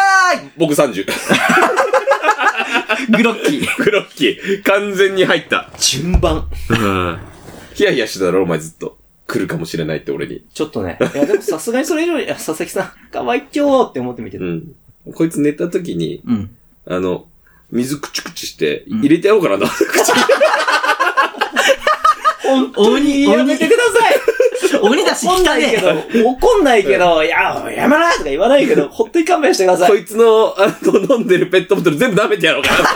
S3: 僕30。
S2: ーグロッキー。(laughs)
S3: クロッキー。完全に入った。
S1: 順番。
S3: うん。ヒヤヒヤしてたろ、お前ずっと。来るかもしれないって俺に。
S1: ちょっとね。いや、でもさすがにそれ以上に、いや佐々木さん、かわいっきょーって思って見てた。
S3: うん。こいつ寝た時に、
S2: うん。
S3: あの、水くちゅくちゅして、入れてやろうかなと。口 (laughs) に
S1: 本当にやめてください
S2: 鬼だし
S1: 怒んないけ
S2: ね
S1: ど、怒んないけど、いや、やめなとか言わないけど、(laughs) ほっとい勘弁してください。
S3: こいつの、あの、飲んでるペットボトル全部舐めてやろうかな。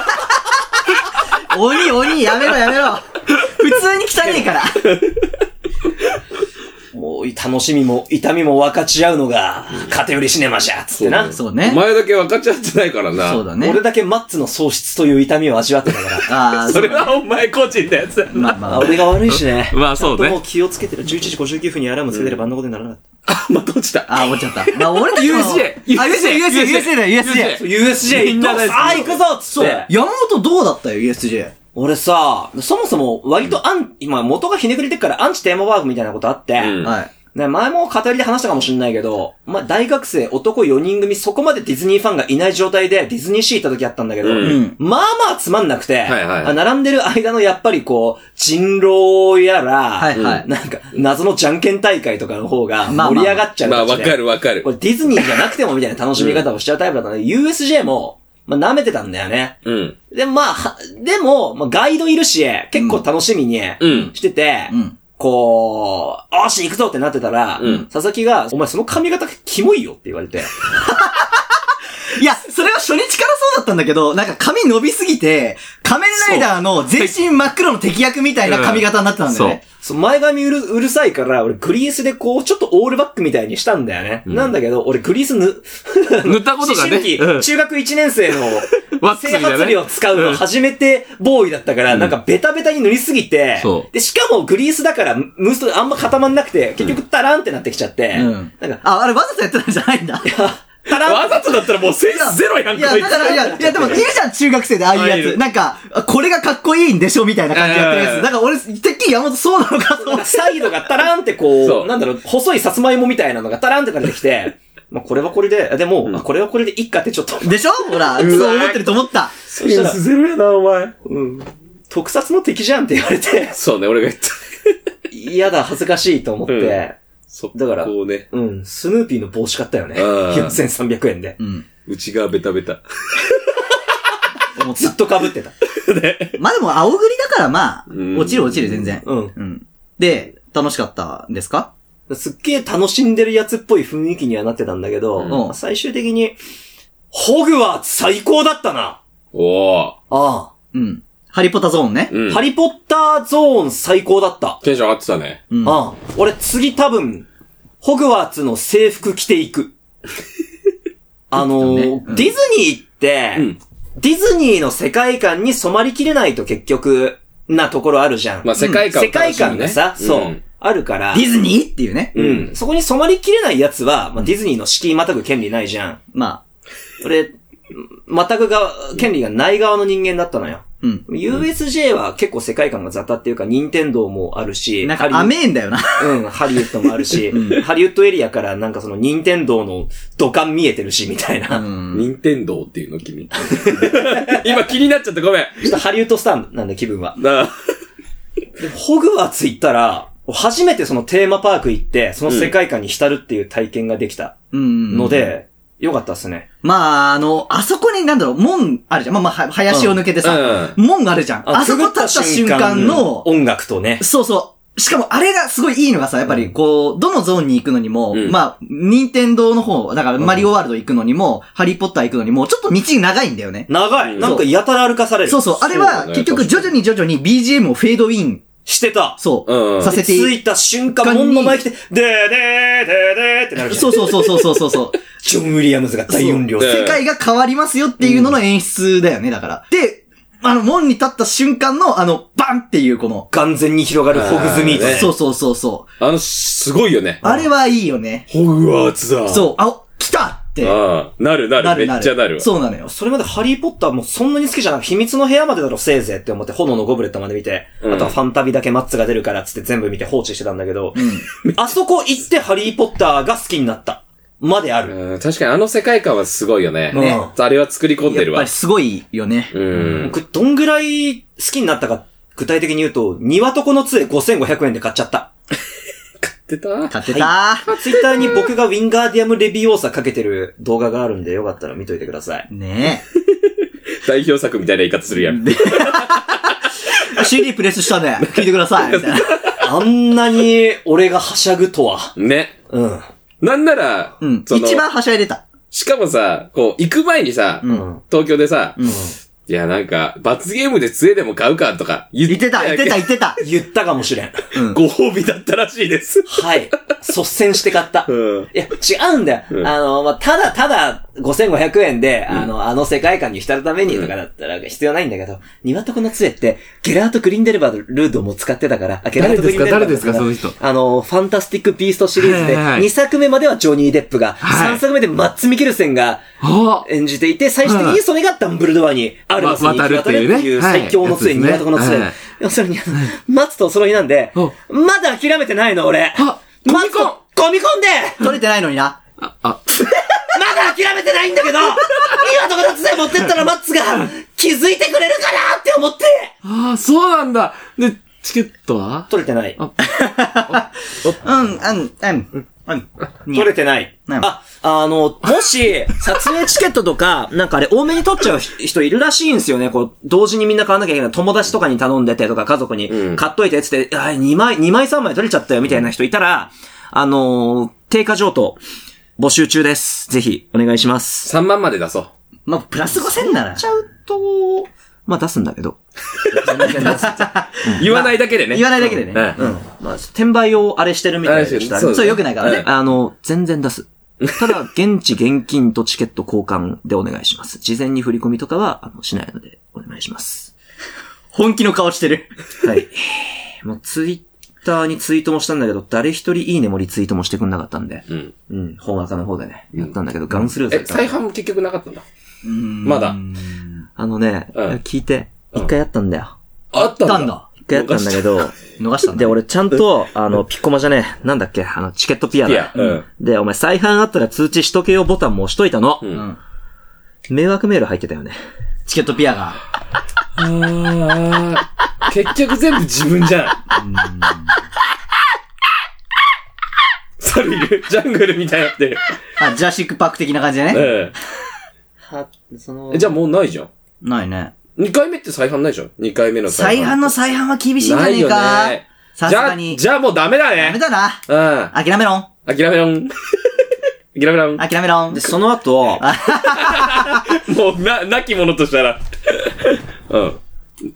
S2: 鬼、鬼、やめろやめろ普通に汚ねえから。
S1: もう、楽しみも、痛みも分かち合うのが、偏りシネマじゃ、つってな。
S2: そうね
S3: お。前だけ分かっちゃってないからな。
S2: そうだね
S1: 俺。だけマッツの喪失という痛みを味わってたから。(laughs)
S2: ああ、
S3: それはお前個人のやつだ
S2: まあま
S1: あ、
S2: あ。
S1: 俺が悪いしね。(laughs)
S3: まあそうね
S1: ちゃんともう気をつけてる。11時59分にアラームつけてればあんなことにならなかっ (laughs)
S3: あ、また落ちた。
S2: ああ、終わっちゃった。まあ、俺たちも
S3: USJ
S2: あ、USJ、USJ、USJ だよ、USJ。
S1: た。USJ あ、行くぞっつ
S2: そう
S1: って。。
S2: 山本どうだったよ、USJ。
S1: 俺さ、そもそも割とアン、今元がひねくれてっからアンチテーマワークみたいなことあって、
S3: うん
S2: はい。
S1: ね、前も語りで話したかもしれないけど、まあ、大学生男4人組そこまでディズニーファンがいない状態でディズニーシー行った時あったんだけど、
S3: うん
S2: うん。
S1: まあまあつまんなくて、
S3: はいはい
S1: あ並んでる間のやっぱりこう、人狼やら、
S2: はいはい。
S1: なんか謎のじゃんけん大会とかの方が
S2: まあまあ
S1: 盛り上がっちゃう
S3: まあ、
S1: 感じで
S3: わかるわかる
S1: こ。れディズニーじゃなくてもみたいな楽しみ方をしちゃうタイプだったので、USJ も、まあ舐めてたんだよね。
S3: うん。
S1: で、まあ、はでも、まあ、ガイドいるし、結構楽しみに
S3: うん
S1: してて、
S2: うん。
S1: こう、よし、行くぞってなってたら、
S3: うん
S1: 佐々木が、お前その髪型キモいよって言われて、
S2: いや、それは初日からそうだったんだけど、なんか髪伸びすぎて、仮面ライダーの全身真っ黒の敵役みたいな髪型になってたんだよね。
S1: そう。前髪うるうるさいから、俺グリースでこう、ちょっとオールバックみたいにしたんだよね。なんだけど、俺グリースぬ、(laughs)
S3: 塗ったことがね。
S1: 思春期
S3: うん。
S1: 中学1年生の整髪料使うの初めてボーイだったから、なんかベタベタに塗りすぎて
S3: そ、う。
S1: で、しかもグリースだから、ムーストあんま固まんなくて、結局タランってなってきちゃって、
S2: うん。
S1: なんか、
S2: あ、あれわざとやってたんじゃないんだ。
S1: タラン
S3: わざとだったらもうセンスゼロやん
S2: いや、
S3: こいつ
S2: だから、いや、いや、でもいるじゃん、中学生でああいうやつ。なんか、あこれがかっこいいんでしょみたいな感じでやってるやつ。
S3: うん
S2: だから俺、てっきり山本そうなのかと思って。
S1: サイドがタランってこ
S3: そう
S1: う、なんだろう、細いさつまいもみたいなのがタランって出てきて、(laughs) まあこれはこれで、でも、あこれはこれでいっかってちょっと、
S2: でしょほら、(laughs) そう思ってると思った。
S1: そしたら、
S3: ゼロやな、お前。
S1: うん、特撮の敵じゃんって言われて、
S3: そうね、俺が言った。
S1: 嫌だ、恥ずかしいと思って、
S3: うんそ
S1: だから
S3: こうね、
S1: うん、スヌーピーの帽子買ったよね。
S3: うん
S1: 4300円で。
S2: うん。
S3: 内側ベタベタ。(laughs)
S1: ずっと被ってた。(laughs)
S2: まあでも、青栗だからまあ
S3: うん、
S2: 落ちる落ちる全然。
S1: うん。
S2: うん。で、楽しかったんですか？
S1: すっげえ楽しんでるやつっぽい雰囲気にはなってたんだけど、
S2: うん
S1: 最終的に、ホグワーツ最高だったな。
S3: おー。
S1: ああ。
S2: うん。ハリポタゾーンね。
S3: うん。
S1: ハリポッターゾーン最高だった。
S3: テンション上がってたね。
S2: うん。
S1: ああ。俺次多分、ホグワーツの制服着ていく。(laughs) あのー
S2: ねうん
S1: ディズニーって、
S3: うん
S1: ディズニーの世界観に染まりきれないと結局、なところあるじゃん。
S3: まあ世界観を
S1: 世界観がさ、そう、
S3: うん
S1: あるから。
S2: ディズニーっていうね。
S1: うん。そこに染まりきれないやつは、まあ、ディズニーの敷居またぐ権利ないじゃん。
S2: まあ、
S1: 俺、またぐが、権利がない側の人間だったのよ。
S2: うん。
S1: USJ は結構世界観が雑多っていうか、任天堂もあるし、
S2: なんか
S1: ハリウッ
S2: 甘えんだよな。
S1: うん、ハリウッドもあるし、ハリウッドエリアからなんかその任天堂の土管見えてるし、みたいな。
S2: うん。
S3: 任天堂っていうの君。(laughs) 今気になっちゃってごめん。
S1: ちょっとハリウッドスターなんで気分は。ホグワーツ行ったら、初めてそのテーマパーク行って、その世界観に浸るっていう体験ができた
S2: うん。
S1: ので、よかったっすね。
S2: まあ、あの、あそこになんだろう、門あるじゃん。まあまあ、は林を抜けてさ、門あるじゃん。あそこ立った瞬間の、
S1: 音楽とね。
S2: そうそう。しかもあれがすごいいいのがさ、やっぱりこう、どのゾーンに行くのにも、
S3: うん
S2: まあ、任天堂の方、だからマリオワールド行くのにも、ハリーポッター行くのにも、ちょっと道長いんだよね。
S1: 長い。
S3: うん
S1: なんかやたら歩かされる。
S2: そうそう。あれは結局徐々に徐々に BGM をフェードイン、
S1: してた。
S2: そう、
S3: うん
S2: させて
S1: 着いた瞬間、門の前来て、でーでーでーでーってなる
S2: そうそうそうそうそうそう。
S1: ジョン・ウィリアムズが大音量。
S2: 世界が変わりますよっていうのの演出だよね、だから。で、あの、門に立った瞬間の、あの、バンっていうこの、
S1: 完全に広がるホグズミート。
S2: そうそうそうそう。
S3: あの、すごいよね。
S2: あれはいいよね。
S3: ホグワーツだ。
S2: そう、あ、来たって。
S3: ああ、なるなる、めっちゃなるわ。
S2: そうなのよ。
S1: それまでハリーポッターもそんなに好きじゃなく秘密の部屋までだろせいぜいって思って炎のゴブレットまで見て、
S3: うん
S1: あとはファンタビだけマッツが出るからっつって全部見て放置してたんだけど、
S2: うん。
S1: あそこ行ってハリーポッターが好きになった。まである。
S3: うん確かにあの世界観はすごいよね。
S1: ね
S3: あれは作り込んでるわ
S2: やっぱり。すごいよね。
S3: うん。
S1: 僕、どんぐらい好きになったか、具体的に言うと、庭とこの杖5500円で買っちゃった。(laughs)
S3: 出た？
S2: 買ってた
S1: ツイッターに僕がウィンガーディアムレビオーサかけてる動画があるんで、よかったら見といてください。
S2: ね (laughs)
S3: 代表作みたいな言い方するやん。(laughs)
S2: え。CD プレスしたんで、聞いてください。みたいな。
S1: あんなに俺がはしゃぐとは。
S3: ね。
S1: うん。
S3: なんなら、
S2: うん。
S3: その
S2: 一番はしゃいでた。
S3: しかもさ、こう、行く前にさ、
S1: うん。
S3: 東京でさ、
S2: うん。
S3: いや、なんか、罰ゲームで杖でも買うかとか言
S2: 言ってた、言ってた、言ってた。
S1: 言ったかもしれん。
S2: うん。
S3: ご褒美だったらしいです。
S1: はい。率先して買った。
S3: うん。
S1: いや、違うんだよ。
S3: うん
S1: あの、まあ、ただただ5500円で、あの、あの世界観に浸るためにとかだったら必要ないんだけど、庭とこの杖って、ゲラート・グリンデルバールードも使ってたから、あゲラート・グリンデルバール
S3: 誰ですか誰ですか？その人
S1: あの、ファンタスティック・ビーストシリーズで、
S3: はいはいはい
S1: 2作目まではジョニー・デップが、
S3: はい
S1: 3作目でマッツ・ミケルセンが
S3: あ
S1: 演じていて、最終的にそれがダンブルドアにある
S3: わ渡るっていうね
S1: っていう最強の杖、
S3: はい
S1: 庭とこの杖。
S3: はい
S1: 要するに、あのマッツとお揃いなんで
S3: お、
S1: まだ諦めてないの、俺。
S3: あ
S1: マッツと込み込んで
S2: 取れてないのにな。
S3: あ、あ、(laughs)
S1: まだ諦めてないんだけど、今とこの杖持ってったらマッツが気づいてくれるかなって思って、
S3: ああ、そうなんだ。で、チケットは？
S1: 取れてない。
S2: うん、うん、うん、うん。(laughs)
S1: 取れてない。
S2: うん
S1: あ、あの、もし、撮影チケットとか、(laughs) なんかあれ多めに取っちゃう人いるらしいんですよね。こう、同時にみんな買わなきゃいけない。友達とかに頼んでてとか、家族に
S3: うん
S1: 買っといてっつって、あ、2枚、2枚3枚取れちゃったよみたいな人いたら、あのー定価譲渡、募集中です。ぜひ、お願いします。
S3: 3万まで出そう。
S2: まあ、プラス5000なら。
S1: ちゃうと、まあ出すんだけど。
S3: 言わないだけでね。
S2: 言わないだけでね。
S3: うん
S1: うん。まあ、転売をあれしてるみたいでした。
S3: そう
S2: そう、良くないからね。
S1: あの、全然出す。ただ、現地現金とチケット交換でお願いします。事前に振り込みとかは、あの、しないので、お願いします。
S2: 本気の顔してる。
S1: はい。もう、ツイッターにツイートもしたんだけど、誰一人いいねもリツイートもしてくんなかったんで、
S3: うん。
S1: うん、本赤の方でね、やったんだけど、ガンスルーさ
S3: え、
S1: れた。
S3: 再販も結局なかったんだ。
S2: うん
S3: まだ。
S1: あのね、
S3: うん
S1: 聞いて、一回やったんだよ。
S3: あったんだ。
S2: たんだ。
S1: 一回やったんだけど、
S2: 逃したんだ。
S1: で、俺ちゃんと、あの、ピッコマじゃねえ、なんだっけ、あの、チケットピアだ
S3: ピア。。うん。
S1: で、お前再販あったら通知しとけよボタンも押しといたの。
S3: うん
S2: うん。
S1: 迷惑メール入ってたよね。
S2: チケットピアが。
S3: あー結局全部自分じゃん。猿いるジャングルみたいになってる。
S2: あ、ジャシックパック的な感じでね。
S3: え
S1: は、その
S3: え。じゃあもうないじゃん。
S2: ないね。
S3: 2回目って再販ないじゃん。2回目の
S2: 再販の再販は厳しいんじゃ
S3: ないよ
S2: ねえか
S3: ね。
S2: さす
S3: じゃあ、
S2: がに。
S3: じゃあもうダメだね。
S2: ダメだな。
S3: うん。
S2: 諦めろん。
S3: 諦めろん。(laughs) 諦めろん。
S2: 諦めろん
S1: で、。その後、(laughs)
S3: もう、な、なきものとしたら。(laughs) うん。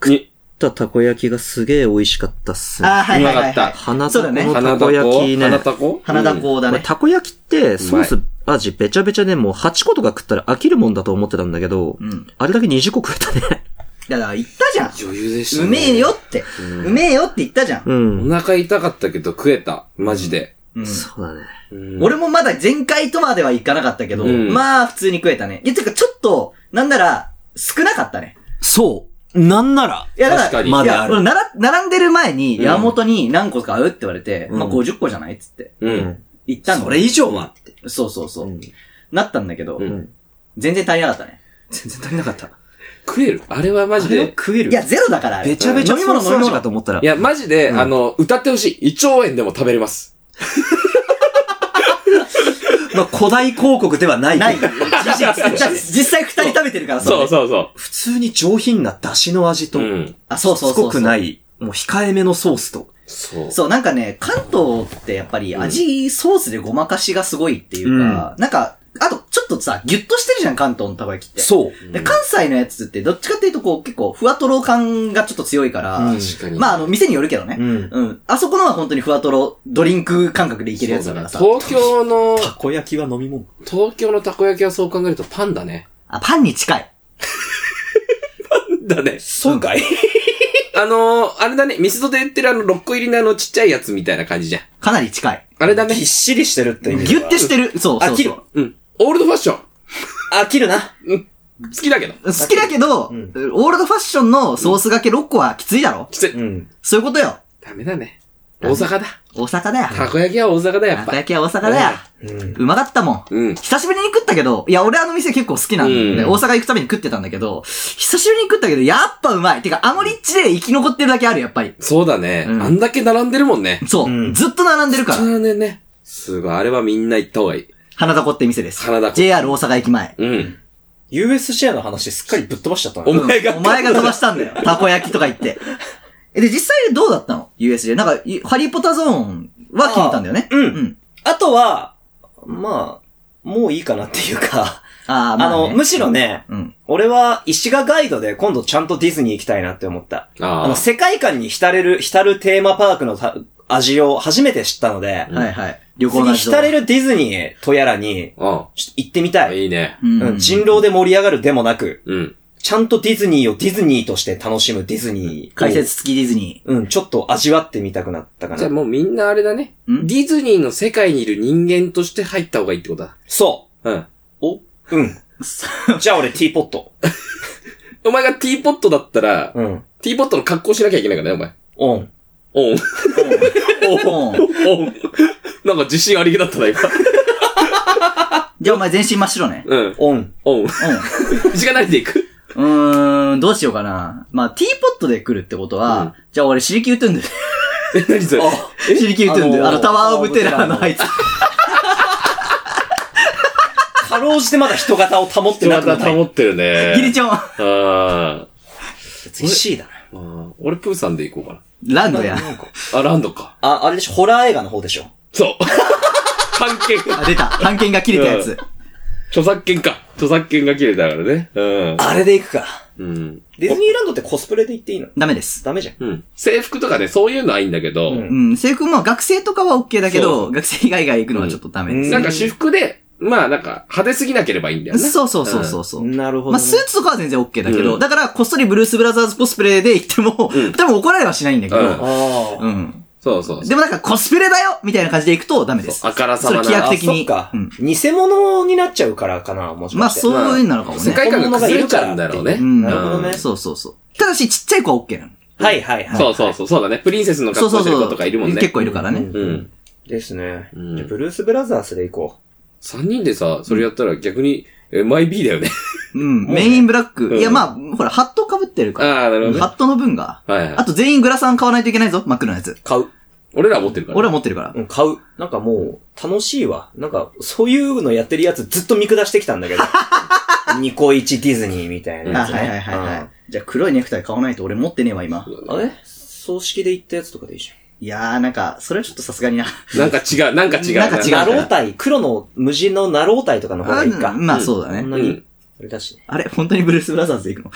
S3: に、
S1: ったたこ焼きがすげえ美味しかったっすね。
S2: あー、はいはいはい、
S3: うまかった
S2: はい。
S1: 花
S2: そうだね
S1: たこのたこ？焼きね。
S3: 花たこ？
S2: 花田港だね。
S1: まあたこ焼きって、ソース味べちゃべちゃでもう8個とか食ったら飽きるもんだと思ってたんだけど、
S2: ん
S1: あれだけ20個食えたね。
S2: だから言ったじゃん。
S3: 余裕でしたね。
S2: うめえよって。うめえよって言ったじゃん。
S1: うん。
S3: お腹痛かったけど食えた。マジで。
S2: うん
S1: そうだね。
S3: 俺、
S2: 俺もまだ前回とまではいかなかったけど、
S3: うん
S2: まあ普通に食えたね。いや、てかちょっと、なんなら、少なかったね。
S1: そう。なんなら。
S2: いや、だから、
S3: 確かに
S2: いや、
S1: まだある
S2: 俺なら、並んでる前に、
S3: うん
S2: 山本に何個か買うって言われて、
S1: うん
S2: まあ50個じゃないっつって。
S3: うん。
S2: 言ったの。
S1: それ以上はって。
S2: そうそうそう。
S1: うん
S2: なったんだけど、
S3: うん
S2: 全然足りなかったね。
S1: 全然足りなかった。
S3: 食える？あれはマジで？
S1: 食える？
S2: いや、ゼロだからあれ。
S1: べちゃべちゃ
S2: 飲み物飲み物
S1: かと思ったら。
S3: いや、マジで、
S1: うん
S3: あの、歌ってほしい。胃腸炎でも食べれます。(laughs)
S1: まあ、古代広告ではない。
S2: ない。(laughs) 実際二人食べてるから
S3: そう
S2: う。
S3: そうそ
S1: 普通に上品な出汁の味
S3: う。
S1: と、
S3: うん。
S2: あ、そうそう
S1: す
S2: そう。。
S1: ごくないい、もう控えめのソースと。
S3: そう。
S2: そう、なんかね、関東ってやっぱり味、ソースでごまかしがすごいっていうか、なんか、あと、ちょっとさ、ギュッとしてるじゃん、関東のたこ焼きって。
S1: そう。
S2: で関西のやつって、どっちかっていうと、こう、結構、ふわとろ感がちょっと強いから、
S1: うん
S3: 確かに。
S2: まあ、あの、店によるけどね。
S1: うん。
S2: うん。あそこのは本当にふわとろ、ドリンク感覚でいけるやつだからさ。
S3: 東京の、
S1: たこ焼きは飲み物。
S3: 東京のたこ焼きはそう考えるとパンだね。
S2: あ、パンに近い。(laughs)
S3: だね。
S1: そうかい
S3: あのー、あれだね、ミスドで売ってるあの6個入りのあのちっちゃいやつみたいな感じじゃん。
S2: かなり近い。
S3: あれだね
S1: ぎっ。しりしてるって意味
S2: ギュッてしてる。そうそう
S1: 飽きる
S2: そう。
S3: うん。オールドファッション。
S1: 飽きるな。
S3: うん。好きだけど。
S2: 好きだけど、
S1: うん
S2: オールドファッションのソースがけ6個はきついだろ
S3: きつい。
S1: うん。
S2: そういうことよ。
S3: ダメだね。大阪だ。
S2: 大阪だよ。
S3: たこ焼きは大阪だやっぱ。
S2: たこ焼きは大阪だよ。
S1: うん。
S2: うまかったもん。
S3: うん。
S2: 久しぶりに食ったけど、いや、俺あの店結構好きなんで、
S3: うん
S2: 大阪行くたびに食ってたんだけど、久しぶりに食ったけど、やっぱうまい。てか、あの立地で生き残ってるだけある、やっぱり。
S3: そうだね。
S2: うん
S3: あんだけ並んでるもんね。
S2: そう。
S1: うん
S2: ずっと並んでるから。
S3: 並んでるね。すごい。あれはみんな行った方がいい。
S2: 花田子って店です。
S3: 花田子
S2: JR 大阪駅前。
S3: うん。
S1: USJ の話すっかりぶっ飛ばしちゃったな。
S3: お前が
S2: お前が飛ばしたんだよ。たこ焼きとか言って。え、で、実際どうだったの ?USJ。なんか、いハリーポッターゾーンは気に入ったんだよね。
S1: うん
S2: うん。
S1: あとは、まあ、もういいかなっていうか、
S2: あー、まあ、
S1: あの、
S2: ね。
S1: むしろね、
S2: うん。
S1: 俺は石賀ガイドで今度ちゃんとディズニー行きたいなって思った。
S3: あ
S1: あの、世界観に浸れる、浸るテーマパークのた味を初めて知ったので、
S2: はいはい。旅行の
S1: 次
S2: 味
S1: 浸れるディズニーとやらに、行ってみた
S3: うん。
S1: い。
S3: いいね。
S2: うん。
S1: うん、人狼で盛り上がるでもなく、
S3: うん。
S1: ちゃんとディズニーをディズニーとして楽しむディズニーを。
S2: 解説付きディズニ
S1: うん、ちょっと味わってみたくなったか
S3: じゃあ
S1: な。
S3: もうみんなあれだね。
S2: ん？
S3: ディズニーの世界にいる人間として入った方がいいってことだ。
S1: そ
S3: うん。
S1: う。うん。(laughs) じゃあ俺ティーポット。(laughs)
S3: お前がティーポットだったら、
S1: うん。
S3: ティーポットの格好しなきゃいけない？からね、
S1: オン。
S3: お前。
S2: ー。
S3: おん。
S2: うん
S3: おん。なんか自信ありげだったな、今。
S2: じゃあお前全身真っ白ね。
S3: うん。
S1: オン。
S3: おん。
S2: う (laughs)
S3: 時間ないでいく
S2: ん。うーん、どうしようかな。まあ、ティーポットで来るってことは、
S3: うん
S2: じゃあ俺、(laughs) シリキュートゥンドゥ。
S3: え、何それ？
S2: シリキュートゥンドゥ。
S1: あのー
S2: あの、タワーオブテラーのあいつ。
S1: かろうじてまだ人型を保ってなくなった。
S3: 保ってるね。
S2: ギリチョン。
S3: あー
S1: ぎっしりだな。
S3: 俺プーさんで行こうか
S2: ランドや。
S3: な。あ、ランドか。
S1: あ、あれでしょ、ホラー映画の方でしょ？
S3: そう。(laughs) 関係
S2: あ、出た。半券が切れたやつ。
S3: 著作権か。著作権が切れたからね。うん。
S1: あれで行くか。
S3: うん。
S1: ディズニーランドってコスプレで行っていいの？
S2: ダメです。
S1: ダメじゃん。
S3: うん。制服とかね、そういうのはいいんだけど、
S1: うん
S2: うん。制服も学生とかは OK だけ
S3: そ
S2: ど、学生以外が行くのはちょっとダメです。
S3: なんか私服で、まあなんか派手すぎなければいいんだよね。
S2: そうそうそうそうそう。
S1: なるほど、
S2: まあ、
S1: ね。
S2: スーツとかは全然 OK だけど、
S3: うん
S2: だから、こっそりブルース・ブラザーズコスプレで行っても、
S3: うん
S2: 多分怒られはしないんだけど、
S3: うん
S1: ああ。
S2: うん。
S3: そうそうそう。
S2: でもなんかコスプレだよみたいな感じで行くとダメです。
S3: あからさ
S2: それ
S3: まな。
S2: 規約的に。
S1: あそっか、
S2: うん。
S1: 偽物になっちゃうからかな、もし
S2: まあ、
S1: かして。
S2: そういうのなのかもね。
S3: 世界観が崩れちゃうんだろうね。
S2: うん。
S1: なるほどね
S2: そうそうそう。ただし、ちっちゃい子は OK なの。
S1: はいはいはい。
S3: そうそうそう、そうだね。プリンセスの
S2: そうそうそう。
S3: 格好してる子とかいるもんね。
S2: 結構いるからね。
S1: うん
S3: うん。
S1: ですね。
S3: うん
S1: じゃあブルース・ブラザースで行こ
S3: 三人でさ、それやったら逆に MIB だよね。
S2: うん。メインブラック。
S3: うん
S2: いや、まあ、ほら、ハット被ってるから。
S3: ああ、なるほどね。
S2: ハットの分が。
S3: はいはい
S2: あ。と全員グラサン買わないといけないぞ。真っ黒なやつ。
S1: う。買う。
S3: 俺らは持ってるから。
S2: 俺は持ってるから。
S1: うん、買う。なんかもう、楽しいわ。なんか、そういうのやってるやつずっと見下してきたんだけど。(laughs) ニコイチディズニーみたいな
S2: あ、
S1: やつね。
S2: はいはいはいはい。じゃあ、黒いネクタイ買わないと俺持ってねえわ、今。
S1: うんあれ？葬式で行ったやつとかでいいじ
S2: いやー、なんか、それはちょっとさすがにな。
S3: なんか違う、なんか違う。
S2: なんか違う。
S1: ナロータイ、黒の無地のナロータイとかの方がいいか。
S2: あまあ、そうだね。
S1: そんなに、あれだしね。
S2: あれ本当にブルース・ブラザーズで行くの？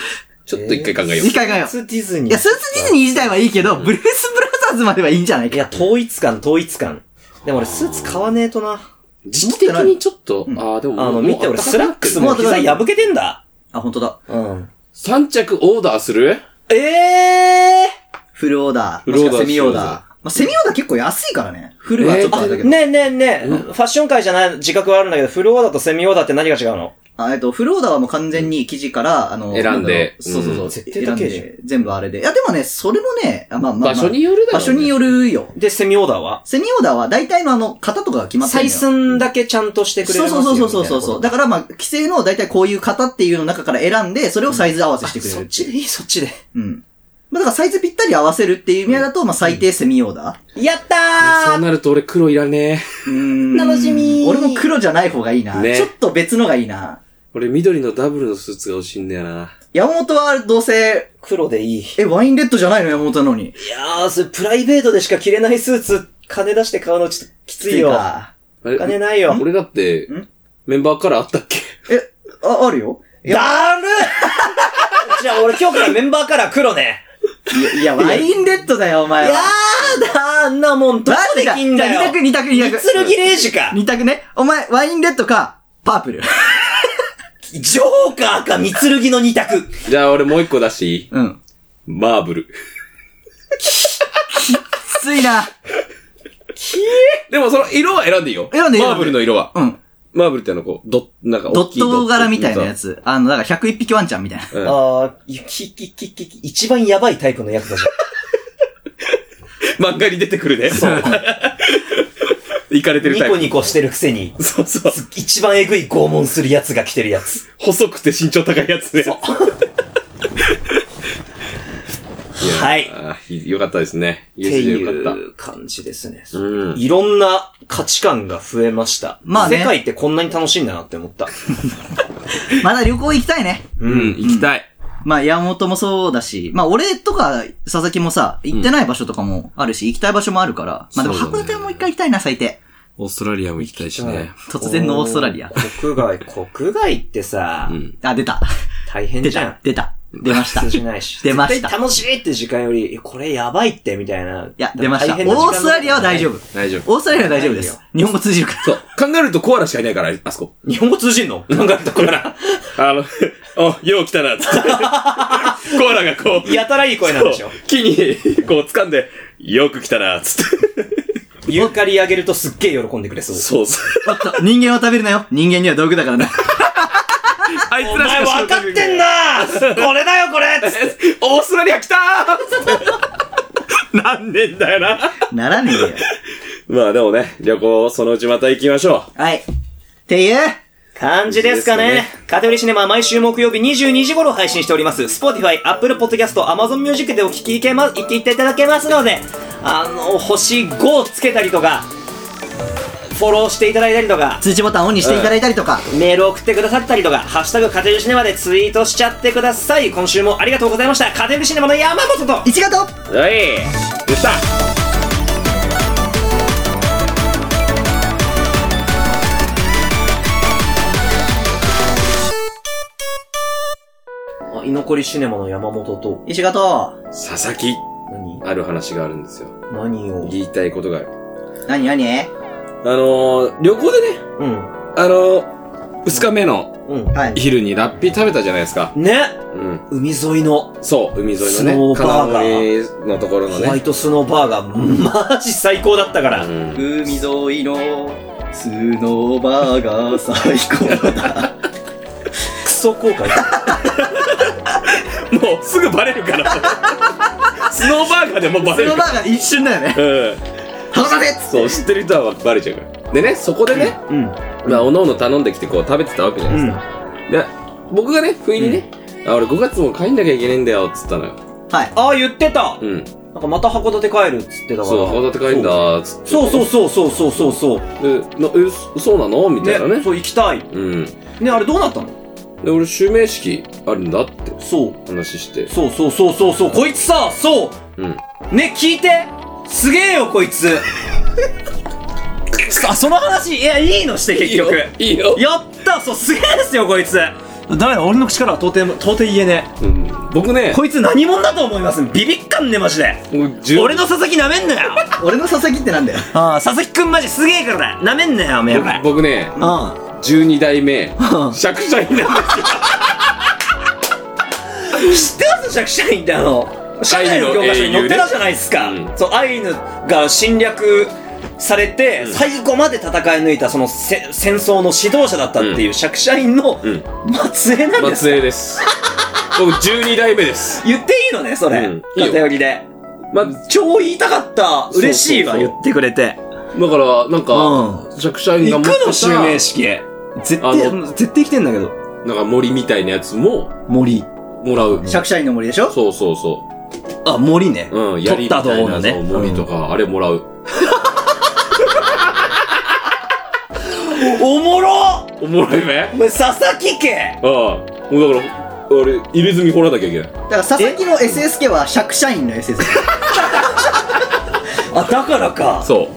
S3: ちょっと一回考えよう。
S2: 一回考えよう。
S1: スーツディズニー。
S2: いや、スーツディズニー自体はいいけど、ブルース・ブラザーズまではいいんじゃないか。
S1: いや、統一感、統一感。でも俺、スーツ買わねえとな。
S3: 時期的にちょっと、ああ、でも
S1: あの、見て、俺、スラックス
S2: も
S1: 膝破けてんだ。
S2: あ、本当だ。
S1: うん。
S3: 3着オーダーする？
S1: ええ
S2: フルオーダー。
S3: フルオーダー
S2: セミオーダー。まあ、セミオーダー結構安いからね。フルはちょっとあれだけど。
S1: ねえねえねえ、ファッション界じゃない自覚はあるんだけど、フルオーダーとセミオーダーって何が違うの？
S2: あえっと、フルオーダーはもう完全に生地から、あの、
S3: 選んで
S2: なんだろうそうそうそう。
S3: うん
S1: 絶対高いじゃん
S2: 選んで、全部あれで。いや、でもね、それもね、あまあまあ、まあ、
S3: 場所によるだろうね
S2: 場所によるよ。
S1: で、セミオーダーは？
S2: セミオーダーは大体のあの、型とかが決まってる
S1: 採寸だけちゃんとしてくれる
S2: そうそうそうそうそうそう。だからまあ、既製の大体こういう型っていうの中から選んで、それをサイズ合わせしてくれる
S1: そっちでいい、そっちで。
S2: うん。まあ、だからサイズぴったり合わせるっていう意味合いだと、まあ、最低セミオーダ
S1: やった
S3: そうなると俺黒いらね
S2: ー。うーん。
S1: 楽しみ
S2: 俺も黒じゃない方がいいな。
S3: ね
S2: ちょっと別のがいいな。
S3: え。俺緑のダブルのスーツが欲しいんだよな。
S2: 山本はどうせ、
S1: 黒でいい。い
S2: え、ワインレッドじゃないの？山本なのに。
S1: やー、それプライベートでしか着れないスーツ、金出して買うのちょっときついよ。
S2: か。
S3: あれ
S1: 金ないよ。
S3: 俺だって
S2: ん、
S3: メンバーカラーあったっけ？
S2: え、あ、あるよ。
S1: だる (laughs) じゃあ俺今日からメンバーカラー黒ね。
S2: いや、ワインレッドだよ、お前
S1: や
S2: は。
S1: ーだあんなもんどこできんだよ。
S2: 二択、二択、二択。
S1: 三剣レイジか。
S2: 二択ね。お前、ワインレッドか、パープル。(laughs)
S1: ジョーカーか三剣の二択。
S3: じゃあ俺もう一個出していい？
S2: うん。
S3: マーブル。
S2: きついな。(laughs)
S3: でもその色は選んでいいよ。
S2: 選んでいいよ
S3: マーブルの色は。
S2: うん。
S3: マーブルってあのこう、ドなんか
S2: ドッ
S3: 大きい
S2: ト柄みたいなや。つ。あの、だから101匹ワンちゃんみたいな。
S3: うん
S1: あー、き、き、き、き、き、一番やばいタイプのやつだじ
S3: 漫画に出てくるね。
S1: そう。
S3: 行かれて
S1: ゃん。ニ
S3: るタイプ。
S1: コニコしてるくせに、
S3: そうそう。
S1: 一番えぐい拷問するやつが着てるやつ。
S3: 細くて身長高いやつね。
S1: はい。
S3: よかったですね。
S1: っていう感じですね。
S3: た。うん。
S1: いろんな価値観が増えました。
S2: まあね
S1: 世界ってこんなに楽しいんだなって思った。(laughs)
S2: まだ旅行行きたいね。
S3: うん、行きたい。
S2: まあ、山本もそうだし、まあ、俺とか、佐々木もさ、行ってない場所とかもあるし、行きたい場所もあるから、まあでも函館も一回行きたいな、最低。
S3: オーストラリアも行きたいしね。
S2: 突然のオーストラリア。
S1: 国外、国外ってさ、
S3: うん。
S2: あ、出た。出
S1: 大変じゃん
S2: た。。出た。出ました。
S1: 通じないし。
S2: 出ました
S1: 絶対楽しいって時間より、えこれやばいって、みたいな。い
S2: いや、出ました。オーストラリアは大丈夫。
S3: 大丈夫。
S2: オーストラリアは大丈夫です。日本語通じるから。
S3: そう。考えるとコアラしかいないから、あそこ。
S1: 日本語通じんの？考えたから。
S3: あの、(laughs) お、よう来たな、つって。コアラがこう、
S1: やたらいい声なんでしょ
S3: そう。木に、こう掴んで、よく来たな、つって。
S1: ユーカリあげるとすっげえ喜んでくれそう。
S3: そうそう。(laughs)
S2: おっと、人間は食べるなよ。人間には道具だからな。(laughs)
S3: あいつ
S1: お
S3: らしか
S1: 前分かってんなこれだよこれ (laughs)
S3: オーストラリア来たー (laughs) 何年だよな。
S2: ならねえよ。
S3: まあでもね、旅行、そのうちまた行きましょ
S2: はい。っていう、
S1: 感じですかね。カテゴリーシネマは毎週木曜日22時頃配信しております。Spotify、Apple Podcast、Amazon Music でお聞きいけま、聞いていただけますので、あの、星5つけたりとか、フォローしていただいたりとか、
S2: 通知ボタンオンにしていただいたりとか、
S1: メールを送ってくださったりとか、ハッシュタグカテゴリーシネマでツイートしちゃってください。今週もありがとうございました。カテゴリーシネマの山本と、
S2: 一型
S3: う。はい。でした。
S1: あ居残りシネマの山本と、
S2: 石型
S3: 佐々木、
S1: 何？
S3: ある話があるんですよ。
S1: 何を？
S3: 言いたいことがある。
S2: 何何？
S3: あのー、旅行でね、
S1: うん。
S3: あのー、二日目の
S1: うん。
S2: はい。
S3: 昼にラッピー食べたじゃないですか。
S1: ね
S3: うん。
S1: 海沿いの
S3: そう、海沿い
S1: スノ
S3: のね、
S1: ーバーガ
S3: 金森のところのね。
S1: ホワイトスノーバーガー、マジ最高だったから。
S3: うん。
S2: 海沿いのスノーバーガー最高だ。
S1: クソ後悔。(laughs)
S3: もうすぐ (laughs) バレるから。スノーバーガーでもうバ
S2: スノーバーガー一瞬だよね。
S3: ら。うん。
S2: っつ
S3: そう、知ってる人はバレちゃうから。でね、そこでね、
S1: うん。
S3: まあ、おのおの頼んできてこう食べてたわけじゃないですか。で、僕がね、不意にね、あ、俺5月も帰んなきゃいけねえんだよ、つったのよ。
S2: はい。
S1: ああ、言ってた
S3: うん。
S1: なんかまた函館帰るっつってたから。
S3: そう、函館帰んだ、つって。
S1: そうそうそうそうそうそうそう。
S3: で、な、え、そそうなの？みたいなね。
S1: そう、行きたい。
S3: うん。
S1: ね、あれどうなったの？
S3: で、俺、襲名式あるんだって
S1: そう。
S3: 話して。
S1: そうそうそうそうそう。こいつさ、そ
S3: うん。
S1: う。ね、聞いて。すげえよ、こいつ。(laughs) あ、その話、いや、いいのして、結局。
S3: いいよ。
S1: やったそう、すげえですよ、こいつ。ダメだ、俺の口からは到底、到底言えね
S3: うん。僕ね
S1: え。、こいつ何者だと思います？ビビっかんね、マジで。
S3: 僕10
S1: 俺の佐々木なめんなよ (laughs)
S2: 俺の佐々木ってなんだよ。
S1: ああ、佐々木くんマジすげえからなめんなよ、おめえら。
S3: 僕ね、
S1: あ
S3: 12代目
S1: う、ん
S3: 釈社員なんですよ。(laughs)
S1: 知ってます？釈社員ってあの、社会の教科書に載ってたじゃないですか。
S3: うん
S1: そう、アイヌが侵略されて、最後まで戦い抜いたそのせ戦争の指導者だったっていう釈社員の
S3: うん。
S1: 末裔なんです。
S3: 松江です。(laughs) 僕12代目です。
S1: 言っていいのね、それ。
S3: うん
S1: 偏りで。
S3: ま、
S1: 超言いたかった。嬉しいわ、言ってくれて。
S3: だから、なんか、釈社員が
S1: 行く
S3: 持ってた
S1: の襲名式へ。絶
S3: あ
S1: 対、
S3: の
S1: 絶対来てんだけど。
S3: なんか森みたいなやつも、
S1: 森。
S3: もらう。
S2: 釈社員の森でしょ？
S3: そうそうそ
S1: あ、森ね。
S3: う。うん、
S1: 取った
S3: みたい
S1: 道のね
S3: そう森とか、あれもらう。(laughs)
S1: おもろ
S3: おもろいね。
S1: お前、佐々木家
S3: ああ。もうだから、俺、入れ墨掘らなきゃいけない。
S2: だから佐々木の SSK は釈社員の SSK。(laughs)
S1: あ、だからか。
S3: そう。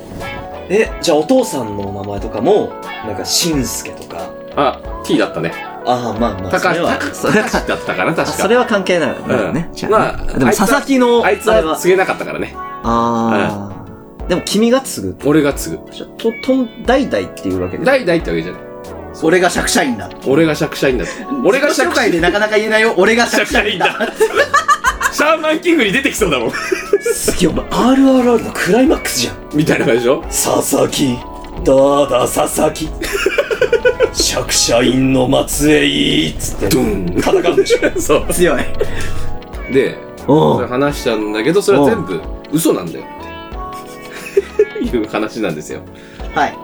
S1: え、じゃあお父さんの名前とかも、なんか、しんすけとか。
S3: あ、T だったね。
S1: ああ、まあまあ、
S3: 高橋、
S1: それは。
S3: 高橋だったかな、確か。
S1: それは関係ないよ
S3: うん
S1: ね。じゃ
S3: ま
S1: あね
S3: あ、
S1: でも佐々木の、
S3: あいつは告げなかったからね。
S1: ああ。でも君が継ぐ。
S3: 俺が継ぐ。
S1: じゃあと、とん、代々っていうわけで。
S3: 代々ってわけじゃない。
S2: 俺が釈社員だ。
S3: 俺が釈社員だって。俺が釈
S2: 自己紹介でなかなか言えないよ。俺が釈
S3: 社員だ。。(laughs) シャーマンキングに出てきそうだもん。
S1: すげえ、お前、RRR のクライマックスじゃん。
S3: みたいな感じでしょ？
S1: 佐々木、だだ佐々木。釈社員の末裔っつって。
S3: ドン
S1: 戦うんでしょ。(laughs)
S3: そう。
S2: 強い。
S3: で、
S1: お
S3: それ話したんだけど、それは全部嘘なんだよって。いう話なんですよ。
S2: はい。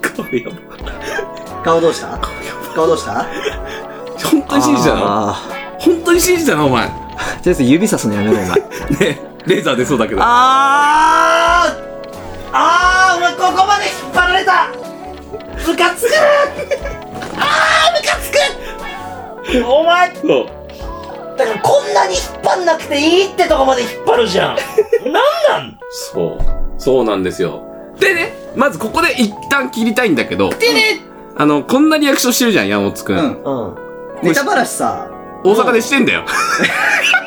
S3: 顔やば
S2: 顔どうした？顔どうした？
S3: 本当に信じたの？
S1: あ
S3: 本当に信じたの？お前。
S1: ーとりあえず指さすのやめろ、お前。
S3: ねレーザー出そうだけど。
S1: あーあーお前ここまで引っ張られたムカつくあームカつくお前
S3: そう。
S1: だからこんなに引っ張んなくていいってとこまで引っ張るじゃんなんなん？
S3: そう。そうなんですよ。でね、まずここで一旦切りたいんだけど、
S1: でね
S3: あの、こんなリアクションしてるじゃん、山本くん。
S2: うん。
S1: うん
S2: ネタばらしさ、
S3: 大阪でしてんだよ。(laughs)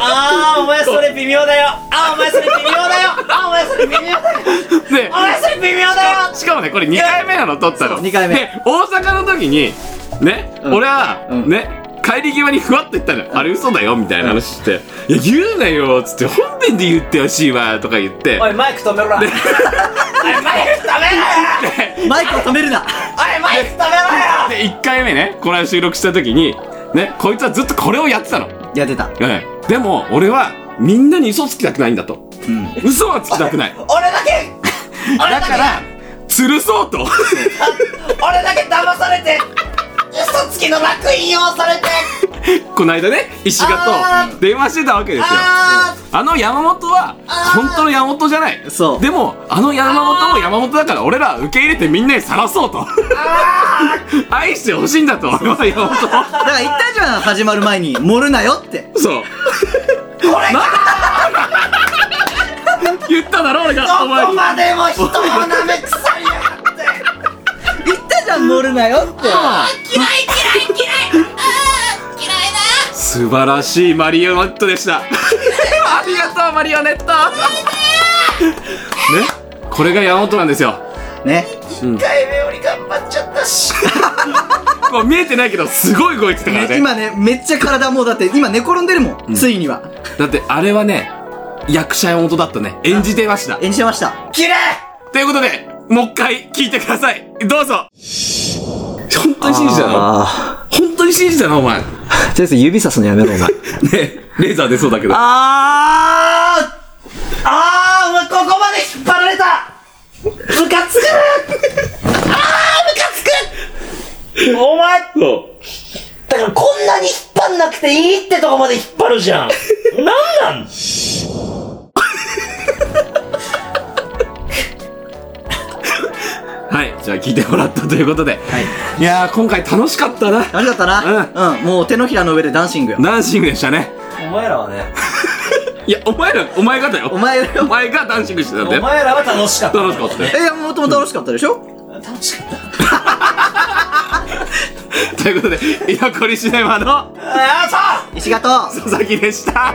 S1: あーお前それ微妙だよ。あーお前それ微妙だよ。あーお前それ微妙だよ。
S3: で
S1: お、前それ微妙だよ。
S3: しかもね、これ2回目なの、撮ったの。
S2: そう二回目。
S3: で、大阪の時に、ね、
S2: うん。
S3: 俺は、
S2: うん。
S3: ね、帰り際にふわっと言ったのよ。あれ嘘だよ、みたいな話して。いや、言うなよ、つって、本編で言ってほしいわ、とか言って。
S1: おいマイク止めろおいマイク止めろよ
S2: マイクを止めるな。
S1: おいマイク止めろよ。
S3: で、1回目ね、この間収録した時に、ね、こいつはずっとこれをやってたの。
S2: やってた。
S3: うん。でも、俺は、みんなに嘘つきたくないんだと。
S2: うん。
S3: 嘘はつきたくない。(laughs)
S1: 俺だけ (laughs) 俺だけ
S3: だから、吊るそうと。
S1: 俺だけ騙されて嘘つきの楽印をされて
S3: この間ね、石
S1: あ
S3: 賀と電話してたわけですよ。
S1: あ
S3: あの山本は、本当の山本じゃない。
S2: そう
S3: でも、あの山本も山本だから、俺らは受け入れてみんなにさらそうと。(laughs) 愛してほしいんだと、俺は山本を。
S2: だから言ったじゃん、始まる前に。盛るなよって。
S3: そう。
S1: これ
S3: な (laughs) 言っただろ、俺が。お前に。
S1: どこまでも人を舐め腐りやがって
S2: 言ったじゃん、盛るなよって。
S1: 嫌い嫌い嫌い嫌い
S3: 素晴らしいマリオネットでした。ありがとう、マリオネット。ね。これが山本なんですよ。
S2: ね。
S1: 一回目より頑張っちゃったし (laughs)
S3: こう見えてないけど、すごい動いてたからね。
S2: 今ね、めっちゃ体もうだって、今寝転んでるもん。ついには。
S3: だって、あれはね、役者山本だったね。演じてました。
S2: 演じてました。
S1: 綺麗
S3: ということで、もう一回聞いてください。どうぞ。本当に信じたの？
S4: あ
S3: 本当に信じたの？お前。ね
S4: ーとりあえず指さすのやめろ、お前。(laughs)
S3: レーザー出そうだけど。
S1: あー。あーお前ここまで引っ張られた。ムカつくあームカつく。お前。だからこんなに引っ張んなくていいってとこまで引っ張るじゃん。(laughs) なんなん？
S3: はい。じゃあ聞いてもらったということで。はい。いやー、今回楽しかったな。
S2: 楽しかったな。うん。もう手のひらの上でダンシングよ。
S3: ダンシングでしたね。
S1: お前らはね (laughs)
S3: いや、お前ら、お前がだよ。
S2: お前
S3: お前がダンシングしてたんだよ。
S1: お前らは楽しかった
S3: 楽しかったよ。
S2: え、いや、もともと楽しかったでしょ？
S1: 楽しかった (laughs)
S3: ということで、居残りシネマの
S2: 石形
S3: 佐々木でした。